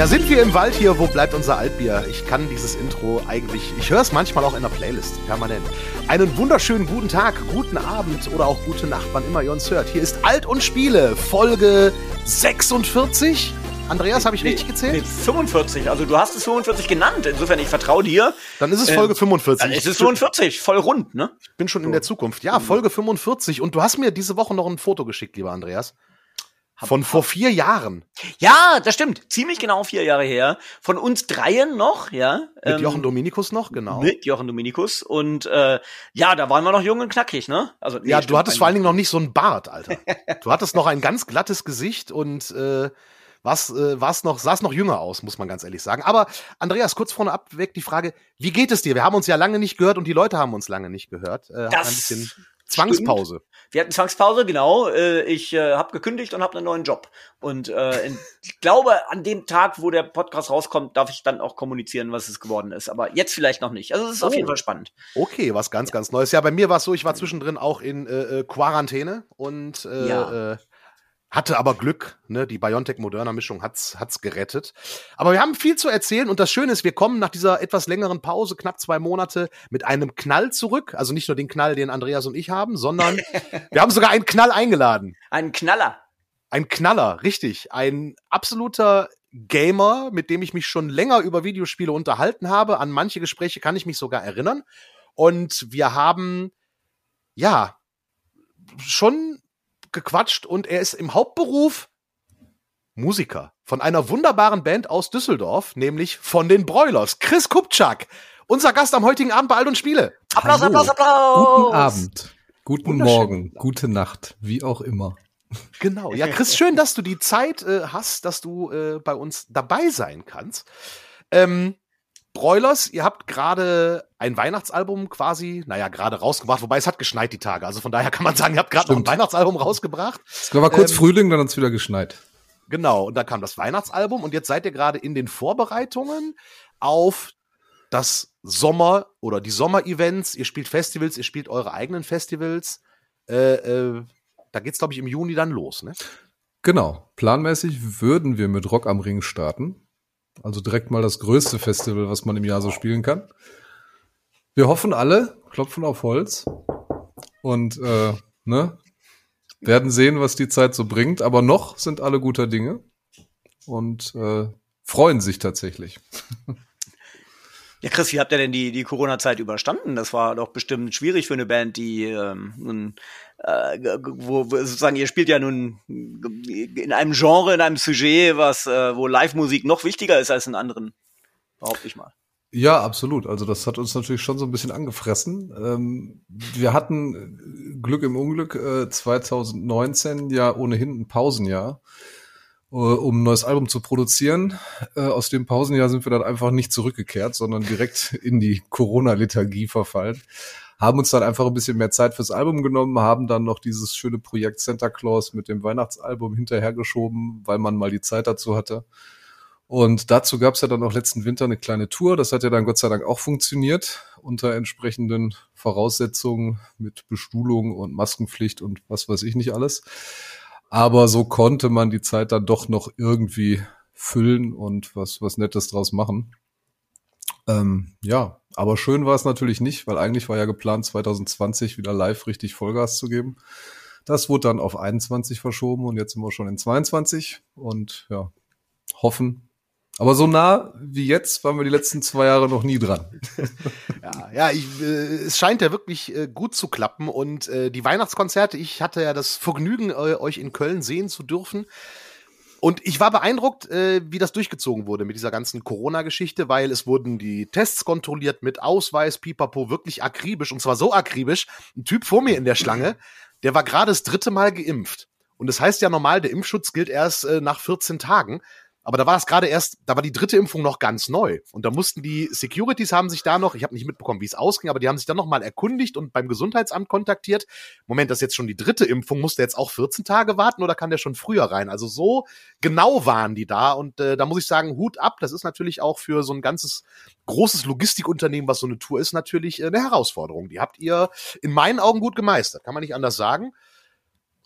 Ja, sind wir im Wald hier? Wo bleibt unser Altbier? Ich kann dieses Intro eigentlich, ich höre es manchmal auch in der Playlist, permanent. Einen wunderschönen guten Tag, guten Abend oder auch gute Nacht, wann immer ihr uns hört. Hier ist Alt und Spiele, Folge 46. Andreas, habe ich nee, richtig gezählt? Nee, 45. Also du hast es 45 genannt. Insofern, ich vertraue dir. Dann ist es Folge ähm, 45. Dann ist es 45, voll rund, ne? Ich bin schon in der Zukunft. Ja, Folge 45. Und du hast mir diese Woche noch ein Foto geschickt, lieber Andreas. Von vor vier Jahren. Ja, das stimmt. Ziemlich genau vier Jahre her. Von uns dreien noch, ja. Mit ähm, Jochen Dominikus noch, genau. Mit Jochen Dominikus. Und äh, ja, da waren wir noch jung und knackig, ne? Also, nee, ja, du hattest vor allen Dingen noch nicht so ein Bart, Alter. du hattest noch ein ganz glattes Gesicht und äh, was, äh, was noch, sah's noch jünger aus, muss man ganz ehrlich sagen. Aber Andreas, kurz vorne abweg die Frage, wie geht es dir? Wir haben uns ja lange nicht gehört und die Leute haben uns lange nicht gehört. Äh, das ein bisschen Zwangspause. Stimmt. Wir hatten Zwangspause, genau. Äh, ich äh, habe gekündigt und habe einen neuen Job. Und äh, ich glaube, an dem Tag, wo der Podcast rauskommt, darf ich dann auch kommunizieren, was es geworden ist. Aber jetzt vielleicht noch nicht. Also es ist oh. auf jeden Fall spannend. Okay, was ganz, ganz Neues. Ja, bei mir war es so, ich war zwischendrin auch in äh, Quarantäne und äh, ja. äh, hatte aber Glück, ne? Die BioNTech-Moderna-Mischung hat's, hat's gerettet. Aber wir haben viel zu erzählen und das Schöne ist, wir kommen nach dieser etwas längeren Pause, knapp zwei Monate, mit einem Knall zurück. Also nicht nur den Knall, den Andreas und ich haben, sondern wir haben sogar einen Knall eingeladen. Einen Knaller. Ein Knaller, richtig. Ein absoluter Gamer, mit dem ich mich schon länger über Videospiele unterhalten habe. An manche Gespräche kann ich mich sogar erinnern. Und wir haben, ja, schon gequatscht und er ist im Hauptberuf Musiker von einer wunderbaren Band aus Düsseldorf, nämlich von den Broilers. Chris Kupczak, unser Gast am heutigen Abend bei Alt und Spiele. Applaus, Hallo. Applaus, Applaus. Guten Abend, guten Morgen, gute Nacht, wie auch immer. Genau. Ja, Chris, schön, dass du die Zeit äh, hast, dass du äh, bei uns dabei sein kannst. Ähm, Broilers, ihr habt gerade ein Weihnachtsalbum quasi, naja, gerade rausgebracht, wobei es hat geschneit die Tage. Also von daher kann man sagen, ihr habt gerade noch ein Weihnachtsalbum rausgebracht. Es war kurz ähm, Frühling, dann hat es wieder geschneit. Genau, und dann kam das Weihnachtsalbum und jetzt seid ihr gerade in den Vorbereitungen auf das Sommer oder die Sommer-Events. Ihr spielt Festivals, ihr spielt eure eigenen Festivals. Äh, äh, da geht's, glaube ich, im Juni dann los, ne? Genau. Planmäßig würden wir mit Rock am Ring starten. Also direkt mal das größte Festival, was man im Jahr so spielen kann. Wir hoffen alle, klopfen auf Holz und äh, ne, werden sehen, was die Zeit so bringt. Aber noch sind alle guter Dinge und äh, freuen sich tatsächlich. Ja, Chris, wie habt ihr denn die, die Corona-Zeit überstanden? Das war doch bestimmt schwierig für eine Band, die ähm, nun, äh, wo, sozusagen ihr spielt ja nun in einem Genre, in einem Sujet, was äh, wo Live-Musik noch wichtiger ist als in anderen, behaupte ich mal. Ja, absolut. Also das hat uns natürlich schon so ein bisschen angefressen. Ähm, wir hatten Glück im Unglück äh, 2019 ja ohnehin ein Pausenjahr. Äh, um ein neues Album zu produzieren. Äh, aus dem Pausenjahr sind wir dann einfach nicht zurückgekehrt, sondern direkt in die Corona-Liturgie verfallen. Haben uns dann einfach ein bisschen mehr Zeit fürs Album genommen, haben dann noch dieses schöne Projekt Santa Claus mit dem Weihnachtsalbum hinterhergeschoben, weil man mal die Zeit dazu hatte. Und dazu gab es ja dann auch letzten Winter eine kleine Tour. Das hat ja dann Gott sei Dank auch funktioniert unter entsprechenden Voraussetzungen mit Bestuhlung und Maskenpflicht und was weiß ich nicht alles. Aber so konnte man die Zeit dann doch noch irgendwie füllen und was, was Nettes draus machen. Ähm, ja, aber schön war es natürlich nicht, weil eigentlich war ja geplant, 2020 wieder live richtig Vollgas zu geben. Das wurde dann auf 21 verschoben und jetzt sind wir schon in 22 und ja, hoffen, aber so nah wie jetzt waren wir die letzten zwei Jahre noch nie dran. ja, ja ich, äh, es scheint ja wirklich äh, gut zu klappen. Und äh, die Weihnachtskonzerte, ich hatte ja das Vergnügen, euch in Köln sehen zu dürfen. Und ich war beeindruckt, äh, wie das durchgezogen wurde mit dieser ganzen Corona-Geschichte, weil es wurden die Tests kontrolliert mit Ausweis, Pipapo, wirklich akribisch. Und zwar so akribisch. Ein Typ vor mir in der Schlange, der war gerade das dritte Mal geimpft. Und das heißt ja normal, der Impfschutz gilt erst äh, nach 14 Tagen. Aber da war es gerade erst, da war die dritte Impfung noch ganz neu. Und da mussten die Securities haben sich da noch, ich habe nicht mitbekommen, wie es ausging, aber die haben sich dann noch mal erkundigt und beim Gesundheitsamt kontaktiert. Moment, das ist jetzt schon die dritte Impfung, muss der jetzt auch 14 Tage warten oder kann der schon früher rein? Also so genau waren die da. Und äh, da muss ich sagen, Hut ab. Das ist natürlich auch für so ein ganzes großes Logistikunternehmen, was so eine Tour ist, natürlich äh, eine Herausforderung. Die habt ihr in meinen Augen gut gemeistert, kann man nicht anders sagen.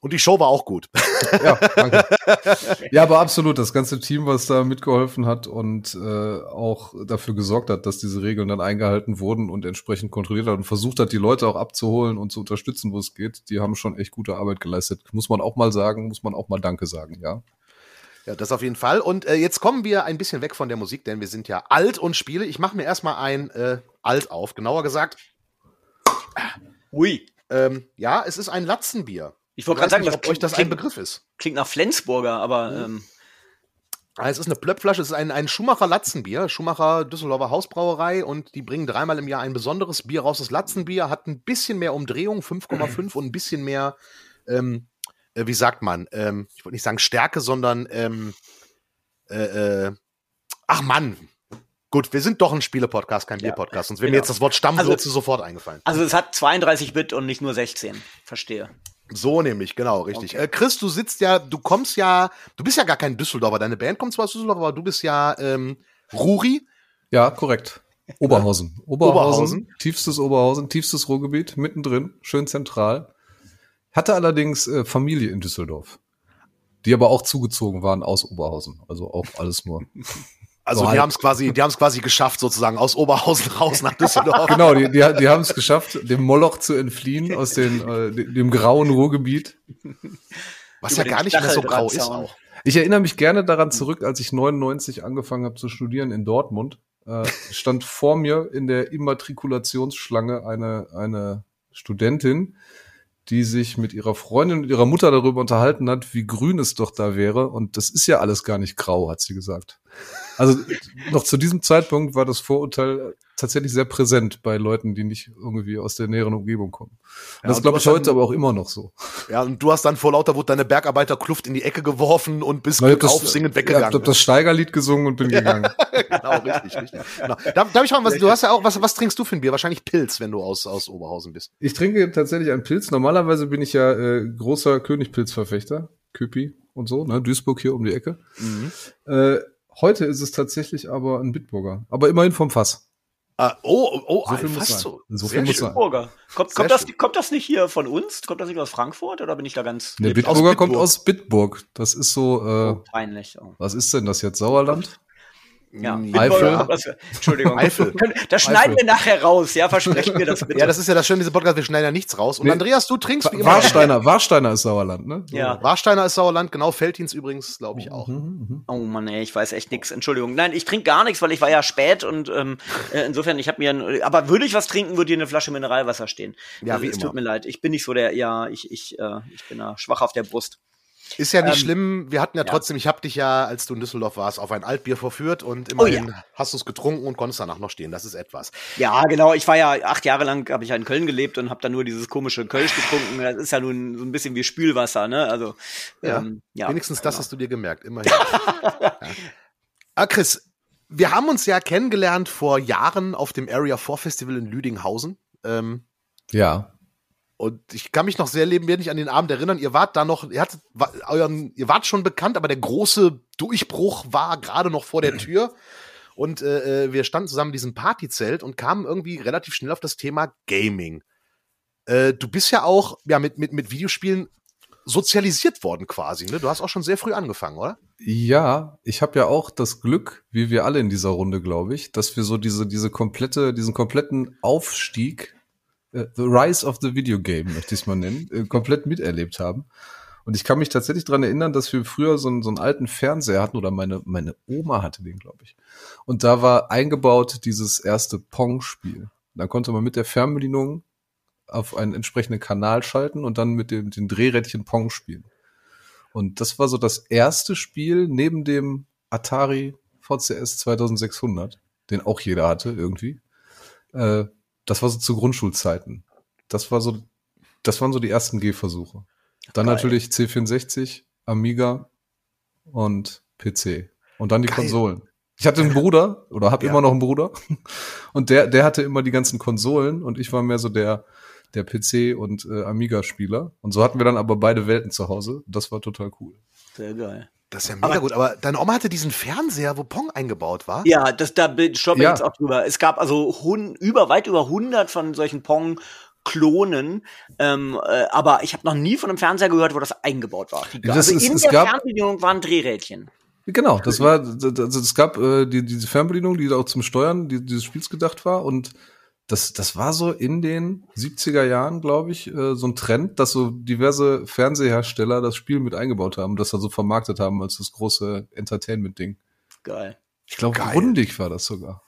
Und die Show war auch gut. Ja, danke. ja, aber absolut. Das ganze Team, was da mitgeholfen hat und äh, auch dafür gesorgt hat, dass diese Regeln dann eingehalten wurden und entsprechend kontrolliert hat und versucht hat, die Leute auch abzuholen und zu unterstützen, wo es geht, die haben schon echt gute Arbeit geleistet. Muss man auch mal sagen, muss man auch mal Danke sagen, ja. Ja, das auf jeden Fall. Und äh, jetzt kommen wir ein bisschen weg von der Musik, denn wir sind ja alt und spiele. Ich mache mir erstmal ein äh, Alt auf, genauer gesagt. Ui. Ähm, ja, es ist ein Latzenbier. Ich wollte gerade sagen, nicht, ob euch das ein Begriff ist. Klingt nach Flensburger, aber Mhm. ähm, Ah, Es ist eine Plöppflasche, es ist ein, ein Schumacher Latzenbier, Schumacher Düsseldorfer Hausbrauerei und die bringen dreimal im Jahr ein besonderes Bier raus. Das Latzenbier hat ein bisschen mehr Umdrehung, 5,5 und ein bisschen mehr, ähm, äh, wie sagt man, ähm, ich wollte nicht sagen Stärke, sondern, ähm, äh, äh, ach Mann, gut, wir sind doch ein Spiele-Podcast, kein Bier-Podcast, sonst wäre mir genau. jetzt das Wort Stammwürze sofort eingefallen. also es hat 32 Bit und nicht nur 16. Verstehe. So nämlich, genau, richtig. Okay. Äh, Chris, du sitzt ja, du kommst ja, du bist ja gar kein Düsseldorfer. Deine Band kommt zwar aus Düsseldorf, aber du bist ja ähm, Ruri. Ja, korrekt. Oberhausen. Oberhausen. Oberhausen. Tiefstes Oberhausen, tiefstes Ruhrgebiet, mittendrin, schön zentral. Hatte allerdings äh, Familie in Düsseldorf. Die aber auch zugezogen waren aus Oberhausen. Also auch alles nur. Also So die halb. haben es quasi, die haben es quasi geschafft, sozusagen aus Oberhausen raus nach Düsseldorf. genau, die, die, die haben es geschafft, dem Moloch zu entfliehen aus den, äh, dem, dem grauen Ruhrgebiet. Was Über ja gar nicht mehr so grau ist auch. Ich erinnere mich gerne daran zurück, als ich 99 angefangen habe zu studieren in Dortmund. Äh, stand vor mir in der Immatrikulationsschlange eine, eine Studentin, die sich mit ihrer Freundin und ihrer Mutter darüber unterhalten hat, wie grün es doch da wäre. Und das ist ja alles gar nicht grau, hat sie gesagt. Also noch zu diesem Zeitpunkt war das Vorurteil tatsächlich sehr präsent bei Leuten, die nicht irgendwie aus der näheren Umgebung kommen. Ja, das glaube ich heute dann- aber auch immer noch so. Ja, und du hast dann vor lauter Wut deine Bergarbeiterkluft in die Ecke geworfen und bist Weil ich hab Glück auf singend ja, weggegangen. ich habe das Steigerlied gesungen und bin gegangen. genau, richtig, richtig. Genau. Darf, darf ich fragen, was, du hast ja auch, was, was trinkst du für ein Bier? Wahrscheinlich Pilz, wenn du aus, aus Oberhausen bist. Ich trinke tatsächlich einen Pilz. Normalerweise bin ich ja äh, großer Königpilzverfechter, Küpi und so, ne? Duisburg hier um die Ecke. Äh, heute ist es tatsächlich aber ein Bitburger, aber immerhin vom Fass. Ah, oh, oh, So viel ah, muss sein. so. So Sehr viel muss schön. sein. Kommt, kommt, das, kommt das nicht hier von uns? Kommt das nicht aus Frankfurt oder bin ich da ganz Der aus Bitburger kommt Bitburg. aus Bitburg. Das ist so, äh, oh, peinlich? Oh. was ist denn das jetzt? Sauerland? Ja, Eifel. Entschuldigung. Eifel. Das schneiden Eifel. wir nachher raus, ja, versprechen wir das bitte. Ja, das ist ja das Schöne, diese Podcast, wir schneiden ja nichts raus. Und Nee. Andreas, du trinkst wie immer. Warsteiner, Warsteiner ist Sauerland, ne? So. Ja. Warsteiner ist Sauerland, genau, Feldins übrigens, glaube ich auch. Mhm. Oh Mann, ey, ich weiß echt nix. Entschuldigung. Nein, ich trinke gar nichts, weil ich war ja spät und ähm, äh, insofern, ich habe mir, ein, aber würde ich was trinken, würde hier eine Flasche Mineralwasser stehen. Ja, wie es immer. tut mir leid. Ich bin nicht so der, ja, ich, ich, äh, ich bin da schwach auf der Brust. Ist ja nicht Ähm, schlimm. Wir hatten ja, ja. trotzdem, ich habe dich ja, als du in Düsseldorf warst, auf ein Altbier verführt und Oh immerhin hast du es getrunken und konntest danach noch stehen. Das ist etwas. Ja, genau. Ich war ja acht Jahre lang, habe ich ja in Köln gelebt und habe dann nur dieses komische Kölsch getrunken. Das ist ja nun so ein bisschen wie Spülwasser, ne? Also Ja. ähm, ja. Wenigstens das hast du dir gemerkt, immerhin. ja. Ah, Chris, wir haben uns ja kennengelernt vor Jahren auf dem Area 4 Festival in Lüdinghausen. Ähm, Ja. Und ich kann mich noch sehr lebendig an den Abend erinnern. Ihr wart da noch, ihr hattet euren, ihr wart schon bekannt, aber der große Durchbruch war gerade noch vor der Tür. Und äh, äh, wir standen zusammen in diesem Partyzelt und kamen irgendwie relativ schnell auf das Thema Gaming. Äh, du bist ja auch ja, mit, mit, mit Videospielen sozialisiert worden quasi. Ne? Du hast auch schon sehr früh angefangen, oder? Ja, ich habe ja auch das Glück, wie wir alle in dieser Runde, glaube ich, dass wir so diese, diese komplette, diesen kompletten Aufstieg, äh, The Rise of the Video Game, möchte ich es mal nennen, äh, komplett miterlebt haben. Und ich kann mich tatsächlich dran erinnern, dass wir früher so einen, so einen alten Fernseher hatten oder meine, meine Oma hatte den, glaube ich. Und da war eingebaut dieses erste Pong-Spiel. Da konnte man mit der Fernbedienung auf einen entsprechenden Kanal schalten und dann mit dem den Drehrädchen Pong spielen. Und das war so das erste Spiel neben dem Atari VCS 2600, den auch jeder hatte irgendwie. Äh, das war so zu Grundschulzeiten. Das war so, das waren so die ersten Gehversuche. Dann Geil. natürlich C64, Amiga und PC. Und dann die Geil. Konsolen. Ich hatte einen Bruder oder habe Ja. immer noch einen Bruder. Und der, der hatte immer die ganzen Konsolen und ich war mehr so der, der PC- und äh, Amiga-Spieler. Und so hatten wir dann aber beide Welten zu Hause. Das war total cool. Sehr geil. Das ist ja mega Aber- gut. Aber deine Oma hatte diesen Fernseher, wo Pong eingebaut war. Ja, das, da stoppe ich Ja. jetzt auch drüber. Es gab also hun, über, weit über 100 von solchen Pong klonen. Ähm, äh, aber ich habe noch nie von einem Fernseher gehört, wo das eingebaut war. Das also ist- in es der gab- Fernbedienung waren Drehrädchen. Genau, das war, also es gab äh, die, diese Fernbedienung, die auch zum Steuern die, dieses Spiels gedacht war und das, das war so in den 70er Jahren, glaube ich, äh, so ein Trend, dass so diverse Fernsehersteller das Spiel mit eingebaut haben, das dann so vermarktet haben als das große Entertainment-Ding. Geil. Ich glaube, Geil. Grundig war das sogar.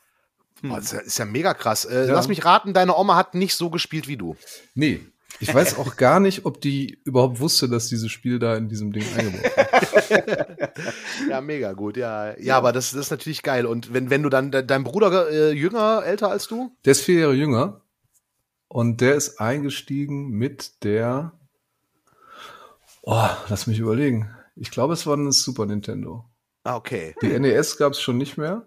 Boah, das ist ja- ist ja mega krass. Äh, Ja. Lass mich raten, deine Oma hat nicht so gespielt wie du. Nee, ich weiß auch gar nicht, ob die überhaupt wusste, dass dieses Spiel da in diesem Ding eingebaut war. Ja, mega gut, ja. Ja, aber das, das ist natürlich geil. Und wenn, wenn du dann, de, dein Bruder äh, jünger, älter als du? Der ist vier Jahre jünger und der ist eingestiegen mit der. Oh, lass mich überlegen. Ich glaube, es war ein Super Nintendo. Ah, okay. Die NES gab es schon nicht mehr.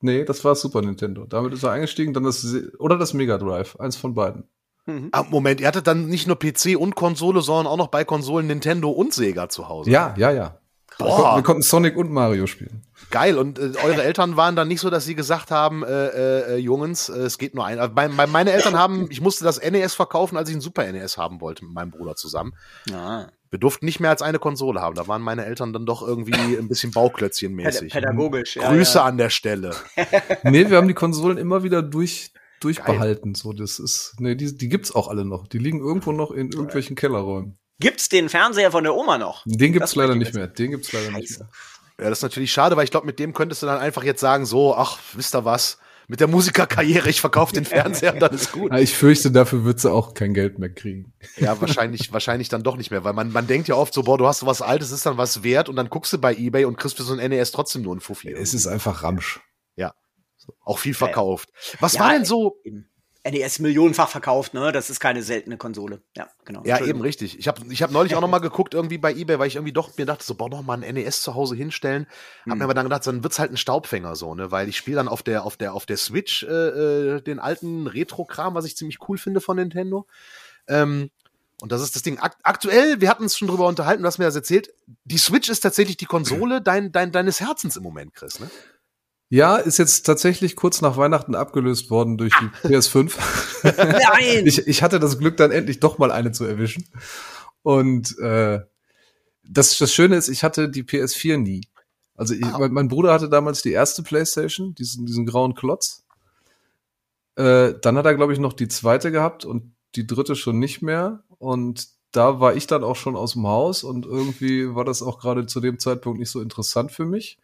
Nee, das war Super Nintendo. Damit ist er eingestiegen, dann das oder das Mega Drive, eins von beiden. Mhm. Ah, Moment, ihr hattet dann nicht nur PC und Konsole, sondern auch noch bei Konsolen Nintendo und Sega zu Hause. Ja, ja, ja. Wir, Boah. konnten, wir konnten Sonic und Mario spielen. Geil. Und äh, eure Eltern waren dann nicht so, dass sie gesagt haben, äh, äh, äh, Jungens, äh, es geht nur ein. Also mein, mein, meine Eltern haben, ich musste das NES verkaufen, als ich ein Super NES haben wollte mit meinem Bruder zusammen. Ah. Wir durften nicht mehr als eine Konsole haben. Da waren meine Eltern dann doch irgendwie ein bisschen Bauklötzchenmäßig. Päda- Pädagogisch. ja, Grüße ja. an der Stelle. Nee, wir haben die Konsolen immer wieder durch, durchbehalten. So, das ist, nee, die, die gibt's auch alle noch. Die liegen irgendwo noch in irgendwelchen Kellerräumen. Gibt's den Fernseher von der Oma noch? Den gibt's Das leider nicht mehr. Den gibt's leider nicht Scheiße. mehr. Ja, das ist natürlich schade, weil ich glaube, mit dem könntest du dann einfach jetzt sagen, so, ach, wisst ihr was? Mit der Musikerkarriere, ich verkaufe den Fernseher und dann ist gut. Ja, Ich fürchte, dafür wird sie auch kein Geld mehr kriegen. Ja, wahrscheinlich, wahrscheinlich dann doch nicht mehr, weil man, man denkt ja oft so, boah, du hast was Altes, ist dann was wert und dann guckst du bei Ebay und kriegst für so ein NES trotzdem nur einen Fuffi. Es ist einfach Ramsch. Auch viel verkauft. Was Ja, war denn so? NES millionenfach verkauft, ne? Das ist keine seltene Konsole. Ja, genau. Ja, eben richtig. Ich habe ich hab neulich auch noch mal geguckt irgendwie bei eBay, weil ich irgendwie doch mir dachte, so, boah, noch mal ein NES zu Hause hinstellen. Hab Hm. mir aber dann gedacht, dann wird's halt ein Staubfänger so, ne, weil ich spiele dann auf der auf der auf der Switch äh, äh, den alten Retro-Kram, was ich ziemlich cool finde von Nintendo. Ähm, und das ist das Ding. Akt aktuell, wir hatten uns schon drüber unterhalten, du hast mir das erzählt. Die Switch ist tatsächlich die Konsole dein, dein, deines Herzens im Moment, Chris. Ne? Ja, ist jetzt tatsächlich kurz nach Weihnachten abgelöst worden durch die PS5. Nein! ich, ich hatte das Glück, dann endlich doch mal eine zu erwischen. Und äh, das, das Schöne ist, ich hatte die PS4 nie. Also ich, Ah. mein, mein Bruder hatte damals die erste PlayStation, diesen, diesen grauen Klotz. Äh, dann hat er, glaube ich, noch die zweite gehabt und die dritte schon nicht mehr. Und da war ich dann auch schon aus dem Haus und irgendwie war das auch gerade zu dem Zeitpunkt nicht so interessant für mich.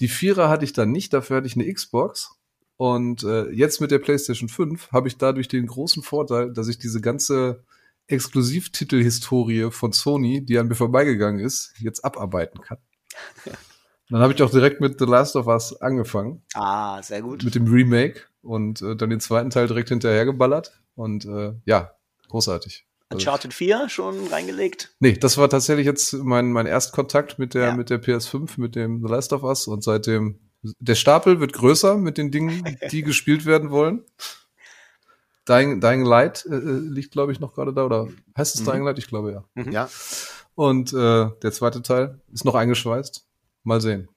Die Vierer hatte ich dann nicht, dafür hatte ich eine Xbox. Und äh, jetzt mit der PlayStation 5 habe ich dadurch den großen Vorteil, dass ich diese ganze Exklusivtitel-Historie von Sony, die an mir vorbeigegangen ist, jetzt abarbeiten kann. Dann habe ich auch direkt mit The Last of Us angefangen, Ah, sehr gut. mit dem Remake und äh, dann den zweiten Teil direkt hinterhergeballert. Und äh, ja, großartig. Uncharted 4 schon reingelegt. nee, das war tatsächlich jetzt mein, mein Erstkontakt mit der, Ja. mit der PS5, mit dem The Last of Us und seitdem der Stapel wird größer mit den Dingen, die gespielt werden wollen. Dying, Dying Light äh, äh, liegt, glaube ich, noch gerade da, oder heißt es Mhm. Dying Light? Ich glaube ja. Ja. Und äh, der zweite Teil ist noch eingeschweißt. Mal sehen.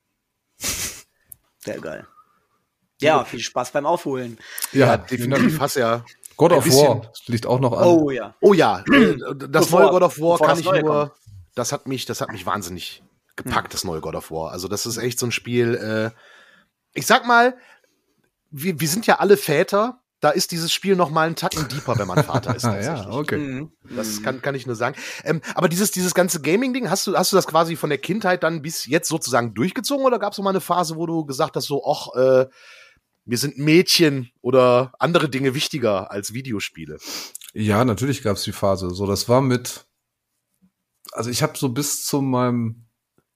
Sehr geil. Ja, viel Spaß beim Aufholen. Ja, definitiv. Hast ja. God of. War liegt auch noch an. Oh ja. Oh ja, äh, das Bevor- neue God of War kann das ich nur. kommt. Das hat mich, das hat mich wahnsinnig gepackt, das neue God of War. Also das ist echt so ein Spiel. Äh, ich sag mal, wir, wir sind ja alle Väter. Da ist dieses Spiel noch mal einen Tacken deeper, wenn man Vater ist. Ah, tatsächlich. ja, okay. Mhm. Das kann, kann ich nur sagen. Ähm, aber dieses, dieses ganze Gaming-Ding, hast du, hast du das quasi von der Kindheit dann bis jetzt sozusagen durchgezogen oder gab es mal eine Phase, wo du gesagt hast, so, ach, äh, mir sind Mädchen oder andere Dinge wichtiger als Videospiele? Ja, natürlich gab es die Phase. So, das war mit. Also ich habe so bis zu meinem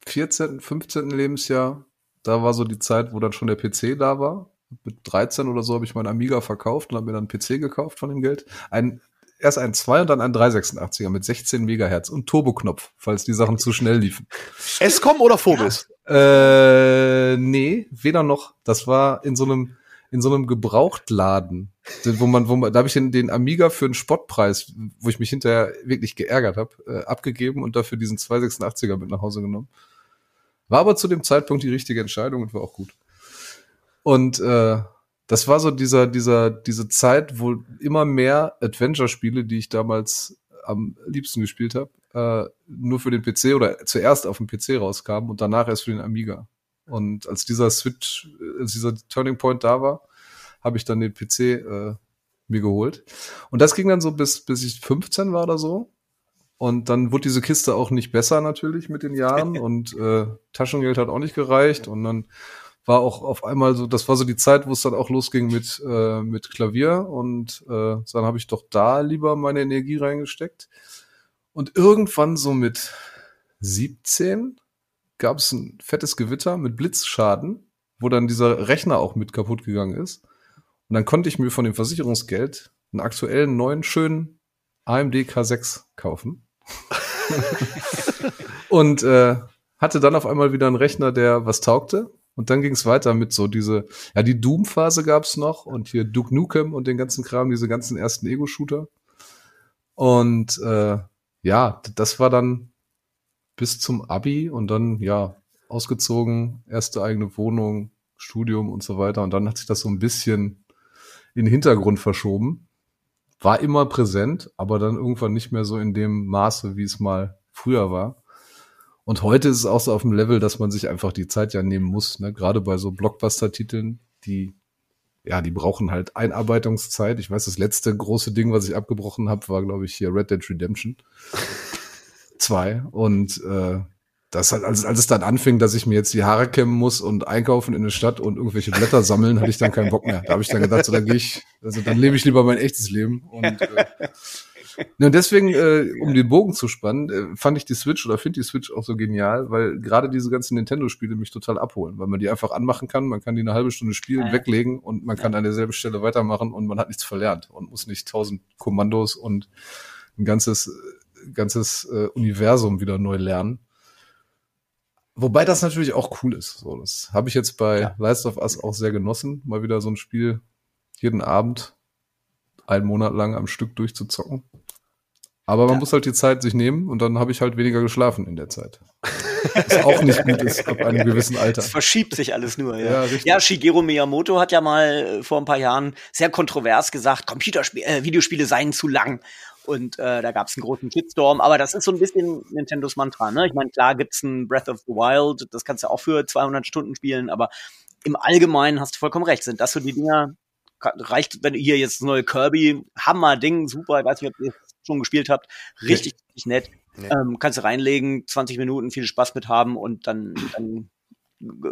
14., 15. Lebensjahr, da war so die Zeit, wo dann schon der PC da war. Mit 13 oder so habe ich meinen Amiga verkauft und habe mir dann einen PC gekauft von dem Geld. Ein, erst ein 2 und dann ein 386er mit 16 Megahertz und Turboknopf, falls die Sachen zu schnell liefen. Escom oder Phobis? Äh, nee, weder noch. Das war in so einem in so einem Gebrauchtladen, wo man, wo man, da habe ich den, den Amiga für einen Spottpreis, wo ich mich hinterher wirklich geärgert habe, äh, abgegeben und dafür diesen 286er mit nach Hause genommen. War aber zu dem Zeitpunkt die richtige Entscheidung und war auch gut. Und äh, das war so dieser, dieser, diese Zeit, wo immer mehr Adventure-Spiele, die ich damals am liebsten gespielt habe, äh, nur für den PC oder zuerst auf dem PC rauskamen und danach erst für den Amiga. Und als dieser Switch, als dieser Turning Point da war, habe ich dann den PC äh, mir geholt. Und das ging dann so bis, bis ich 15 war oder so. Und dann wurde diese Kiste auch nicht besser natürlich mit den Jahren und äh, Taschengeld hat auch nicht gereicht. Und dann war auch auf einmal so, das war so die Zeit, wo es dann auch losging mit, äh, mit Klavier. Und äh, dann habe ich doch da lieber meine Energie reingesteckt. Und irgendwann so mit 17 gab es ein fettes Gewitter mit Blitzschaden, wo dann dieser Rechner auch mit kaputt gegangen ist. Und dann konnte ich mir von dem Versicherungsgeld einen aktuellen neuen schönen AMD K6 kaufen. und äh, hatte dann auf einmal wieder einen Rechner, der was taugte. Und dann ging es weiter mit so diese, ja, die Doom-Phase gab's noch und hier Duke Nukem und den ganzen Kram, diese ganzen ersten Ego-Shooter. Und äh, ja, das war dann bis zum Abi und dann, ja, ausgezogen, erste eigene Wohnung, Studium und so weiter. Und dann hat sich das so ein bisschen in den Hintergrund verschoben. War immer präsent, aber dann irgendwann nicht mehr so in dem Maße, wie es mal früher war. Und heute ist es auch so auf dem Level, dass man sich einfach die Zeit ja nehmen muss, ne? gerade bei so Blockbuster-Titeln, die ja, die brauchen halt Einarbeitungszeit. Ich weiß, das letzte große Ding, was ich abgebrochen habe, war, glaube ich, hier Red Dead Redemption 2. Und äh, das halt, als, als es dann anfing, dass ich mir jetzt die Haare kämmen muss und einkaufen in der Stadt und irgendwelche Blätter sammeln, hatte ich dann keinen Bock mehr. Da habe ich dann gedacht, so, da gehe ich, also dann lebe ich lieber mein echtes Leben. Und äh, und deswegen, äh, um den Bogen zu spannen, äh, fand ich die Switch oder finde die Switch auch so genial, weil gerade diese ganzen Nintendo-Spiele mich total abholen, weil man die einfach anmachen kann, man kann die eine halbe Stunde spielen, ja. weglegen und man kann an derselben Stelle weitermachen und man hat nichts verlernt und muss nicht tausend Kommandos und ein ganzes, ganzes äh, Universum wieder neu lernen. Wobei das natürlich auch cool ist. So, das habe ich jetzt bei ja. Last of Us auch sehr genossen, mal wieder so ein Spiel jeden Abend einen Monat lang am Stück durchzuzocken. Aber man ja. muss halt die Zeit sich nehmen und dann habe ich halt weniger geschlafen in der Zeit. Was auch nicht gut ist ab einem gewissen Alter. Es verschiebt sich alles nur, ja. Ja, ja, Shigeru Miyamoto hat ja mal äh, vor ein paar Jahren sehr kontrovers gesagt, Computerspiele, äh, Videospiele seien zu lang. Und äh, da gab es einen großen Shitstorm, aber das ist so ein bisschen Nintendos Mantra. Ne? Ich meine, klar gibt's ein Breath of the Wild, das kannst du auch für 200 Stunden spielen, aber im Allgemeinen hast du vollkommen recht. Sind das so die Dinger, reicht, wenn ihr jetzt das neue Kirby, Hammer-Ding, super, ich weiß nicht, ob ihr schon gespielt habt, richtig, nee. richtig nett. Nee. Ähm, kannst du reinlegen, 20 Minuten, viel Spaß mit haben und dann, dann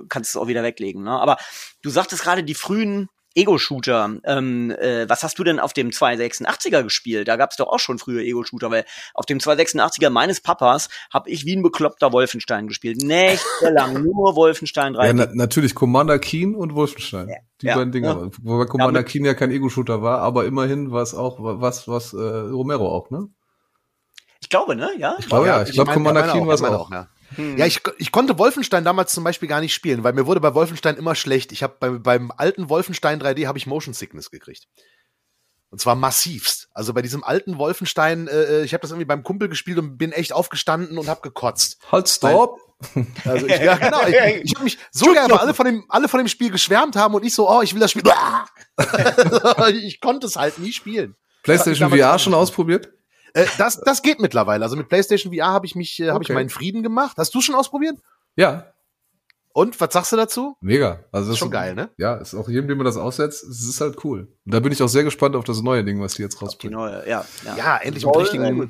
kannst du es auch wieder weglegen. Ne? Aber du sagtest gerade die frühen Ego-Shooter. Ähm, äh, was hast du denn auf dem 286er gespielt? Da gab es doch auch schon früher Ego-Shooter, weil auf dem 286er meines Papas habe ich wie ein bekloppter Wolfenstein gespielt. Nächtelang, nur Wolfenstein 3. Ja, na, natürlich Commander Keen und Wolfenstein. Ja, die ja, beiden Dinge. Ja. Wobei Commander Keen ja kein Ego-Shooter war, aber immerhin war es auch was, was äh, Romero auch, ne? Ich glaube, ne? Ja. Ich glaube, ja. Ich, ich glaube, Commander Keen war es auch. auch. Ja. Hm. Ja, ich, ich konnte Wolfenstein damals zum Beispiel gar nicht spielen, weil mir wurde bei Wolfenstein immer schlecht. Ich habe bei, beim alten Wolfenstein 3D habe ich Motion Sickness gekriegt. Und zwar massivst. Also bei diesem alten Wolfenstein, äh, äh ich habe das irgendwie beim Kumpel gespielt und bin echt aufgestanden und habe gekotzt. Halt, stopp! also ich, ja, genau. Ich, ich habe mich so gerne, weil alle von dem, alle von dem Spiel geschwärmt haben und ich so, oh, ich will das Spiel. ich konnte es halt nie spielen. PlayStation VR schon ausprobiert? Äh, das, das geht mittlerweile. Also mit PlayStation VR habe ich mich, äh, okay. habe ich meinen Frieden gemacht. Hast du schon ausprobiert? Ja. Und was sagst du dazu? Mega. Also das ist schon geil, ne? Ja, ist auch jedem, dem man das aussetzt, es ist halt cool. Und da bin ich auch sehr gespannt auf das neue Ding, was die jetzt rausbringen. Die neue, ja, ja. ja endlich mit richtigen,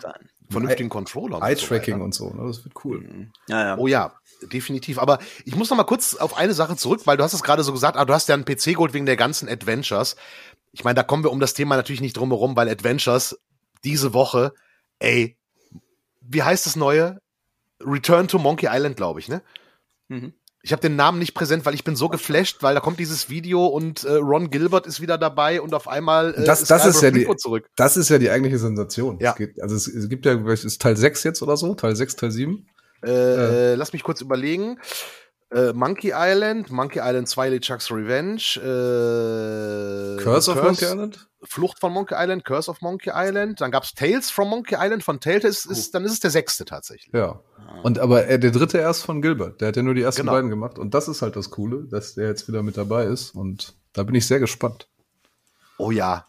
vernünftigen Controller. Eye-Tracking und so, ne? Das wird cool. Mhm. Ja, ja. Oh ja, definitiv. Aber ich muss noch mal kurz auf eine Sache zurück, weil du hast es gerade so gesagt, ah, du hast ja einen PC geholt wegen der ganzen Adventures. Ich meine, da kommen wir um das Thema natürlich nicht drum herum, weil Adventures diese Woche, ey, wie heißt das neue? Return to Monkey Island, glaube ich, ne? Mhm. Ich habe den Namen nicht präsent, weil ich bin so geflasht, weil da kommt dieses Video und äh, Ron Gilbert ist wieder dabei und auf einmal äh, das, ist, das ist ja die, zurück. Das ist ja die eigentliche Sensation. Ja. Es geht, also es, es gibt ja, ist Teil 6 jetzt oder so? Teil 6, Teil 7? Äh, äh. Lass mich kurz überlegen. Äh, Monkey Island, Monkey Island 2 LeChuck's Revenge, äh, Curse of Monkey Island? Flucht von Monkey Island, Curse of Monkey Island, dann gab's Tales from Monkey Island von Telltale, ist, ist, dann ist es der sechste tatsächlich. Ja. Und aber äh, der dritte erst von Gilbert, der hat ja nur die ersten Genau. beiden gemacht. Und das ist halt das Coole, dass der jetzt wieder mit dabei ist. Und da bin ich sehr gespannt. Oh ja.